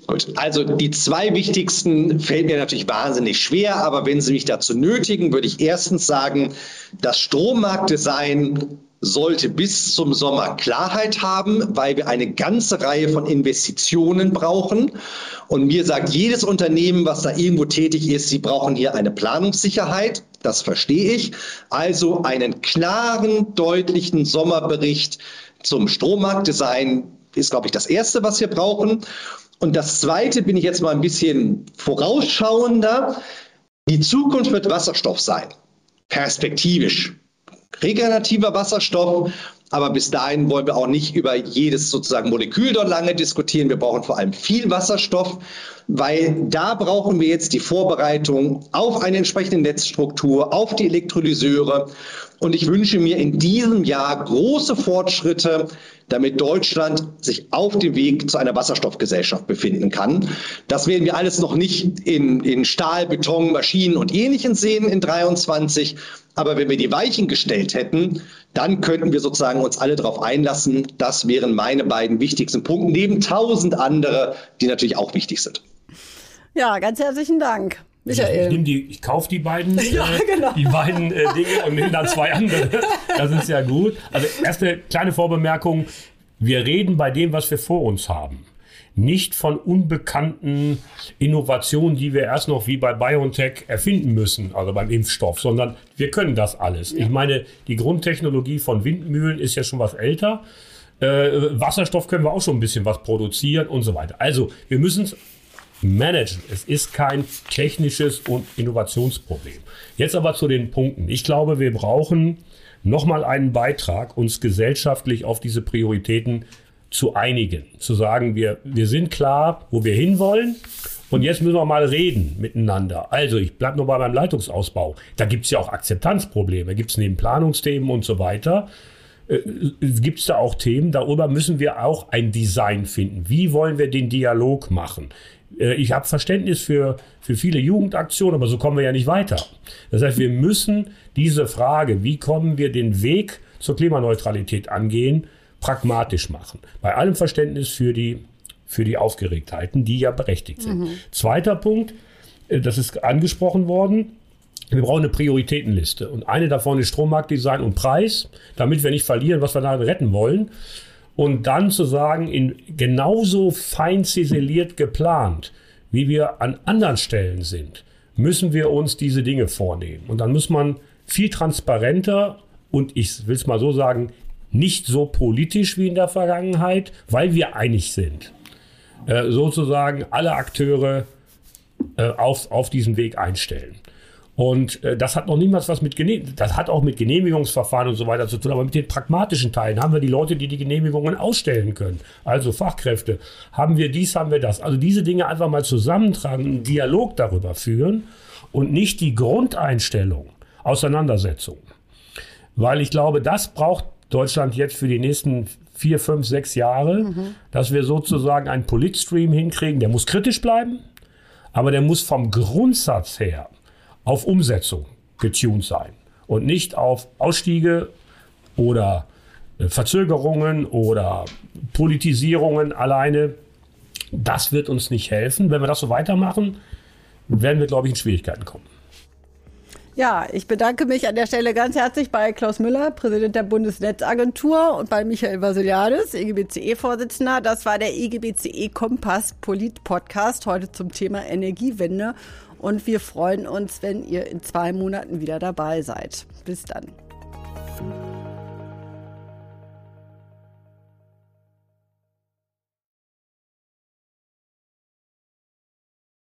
Gut, also die zwei wichtigsten fällt mir natürlich wahnsinnig schwer, aber wenn Sie mich dazu nötigen, würde ich erstens sagen, das Strommarktdesign sollte bis zum Sommer Klarheit haben, weil wir eine ganze Reihe von Investitionen brauchen. Und mir sagt jedes Unternehmen, was da irgendwo tätig ist, sie brauchen hier eine Planungssicherheit. Das verstehe ich. Also einen klaren, deutlichen Sommerbericht zum Strommarktdesign ist, glaube ich, das Erste, was wir brauchen. Und das Zweite bin ich jetzt mal ein bisschen vorausschauender. Die Zukunft wird Wasserstoff sein, perspektivisch regenerativer Wasserstoff. Aber bis dahin wollen wir auch nicht über jedes sozusagen Molekül dort lange diskutieren. Wir brauchen vor allem viel Wasserstoff, weil da brauchen wir jetzt die Vorbereitung auf eine entsprechende Netzstruktur, auf die Elektrolyseure. Und ich wünsche mir in diesem Jahr große Fortschritte, damit Deutschland sich auf dem Weg zu einer Wasserstoffgesellschaft befinden kann. Das werden wir alles noch nicht in, in Stahl, Beton, Maschinen und Ähnlichem sehen in 23. Aber wenn wir die Weichen gestellt hätten, dann könnten wir sozusagen uns alle darauf einlassen. Das wären meine beiden wichtigsten Punkte, neben tausend andere, die natürlich auch wichtig sind. Ja, ganz herzlichen Dank. Michael. Ich, ich, ich kaufe die beiden, ja, äh, genau. die beiden äh, Dinge und nehme dann zwei andere. Das ist ja gut. Also erste kleine Vorbemerkung. Wir reden bei dem, was wir vor uns haben nicht von unbekannten Innovationen, die wir erst noch wie bei BioNTech erfinden müssen, also beim Impfstoff, sondern wir können das alles. Ja. Ich meine, die Grundtechnologie von Windmühlen ist ja schon was älter. Äh, Wasserstoff können wir auch schon ein bisschen was produzieren und so weiter. Also wir müssen es managen. Es ist kein technisches und Innovationsproblem. Jetzt aber zu den Punkten. Ich glaube, wir brauchen nochmal einen Beitrag, uns gesellschaftlich auf diese Prioritäten zu einigen. Zu sagen, wir, wir sind klar, wo wir hinwollen. Und jetzt müssen wir mal reden miteinander. Also, ich bleibe noch bei meinem Leitungsausbau. Da gibt es ja auch Akzeptanzprobleme. Gibt es neben Planungsthemen und so weiter. Äh, gibt es da auch Themen, darüber müssen wir auch ein Design finden. Wie wollen wir den Dialog machen? Äh, ich habe Verständnis für, für viele Jugendaktionen, aber so kommen wir ja nicht weiter. Das heißt, wir müssen diese Frage, wie kommen wir den Weg zur Klimaneutralität angehen, pragmatisch machen. Bei allem Verständnis für die, für die Aufgeregtheiten, die ja berechtigt sind. Mhm. Zweiter Punkt, äh, das ist angesprochen worden, wir brauchen eine Prioritätenliste. Und eine davon ist Strommarktdesign und Preis, damit wir nicht verlieren, was wir da retten wollen. Und dann zu sagen, in genauso fein ziseliert geplant, wie wir an anderen Stellen sind, müssen wir uns diese Dinge vornehmen. Und dann muss man viel transparenter und ich will es mal so sagen, nicht so politisch wie in der Vergangenheit, weil wir einig sind, äh, sozusagen alle Akteure äh, auf, auf diesen Weg einstellen. Und äh, das hat noch niemals was mit Genehm das hat auch mit Genehmigungsverfahren und so weiter zu tun, aber mit den pragmatischen Teilen haben wir die Leute, die die Genehmigungen ausstellen können, also Fachkräfte. Haben wir dies, haben wir das. Also diese Dinge einfach mal zusammentragen, einen Dialog darüber führen und nicht die Grundeinstellung, Auseinandersetzung. Weil ich glaube, das braucht Deutschland jetzt für die nächsten vier, fünf, sechs Jahre, mhm. dass wir sozusagen einen Politstream hinkriegen, der muss kritisch bleiben, aber der muss vom Grundsatz her auf Umsetzung getuned sein und nicht auf Ausstiege oder äh, Verzögerungen oder Politisierungen alleine. Das wird uns nicht helfen. Wenn wir das so weitermachen, werden wir, glaube ich, in Schwierigkeiten kommen. Ja, ich bedanke mich an der Stelle ganz herzlich bei Klaus Müller, Präsident der Bundesnetzagentur und bei Michael Vasiliadis, EGBCE-Vorsitzender. Das war der EGBCE Kompass Polit Podcast heute zum Thema Energiewende. Und wir freuen uns, wenn ihr in zwei Monaten wieder dabei seid. Bis dann.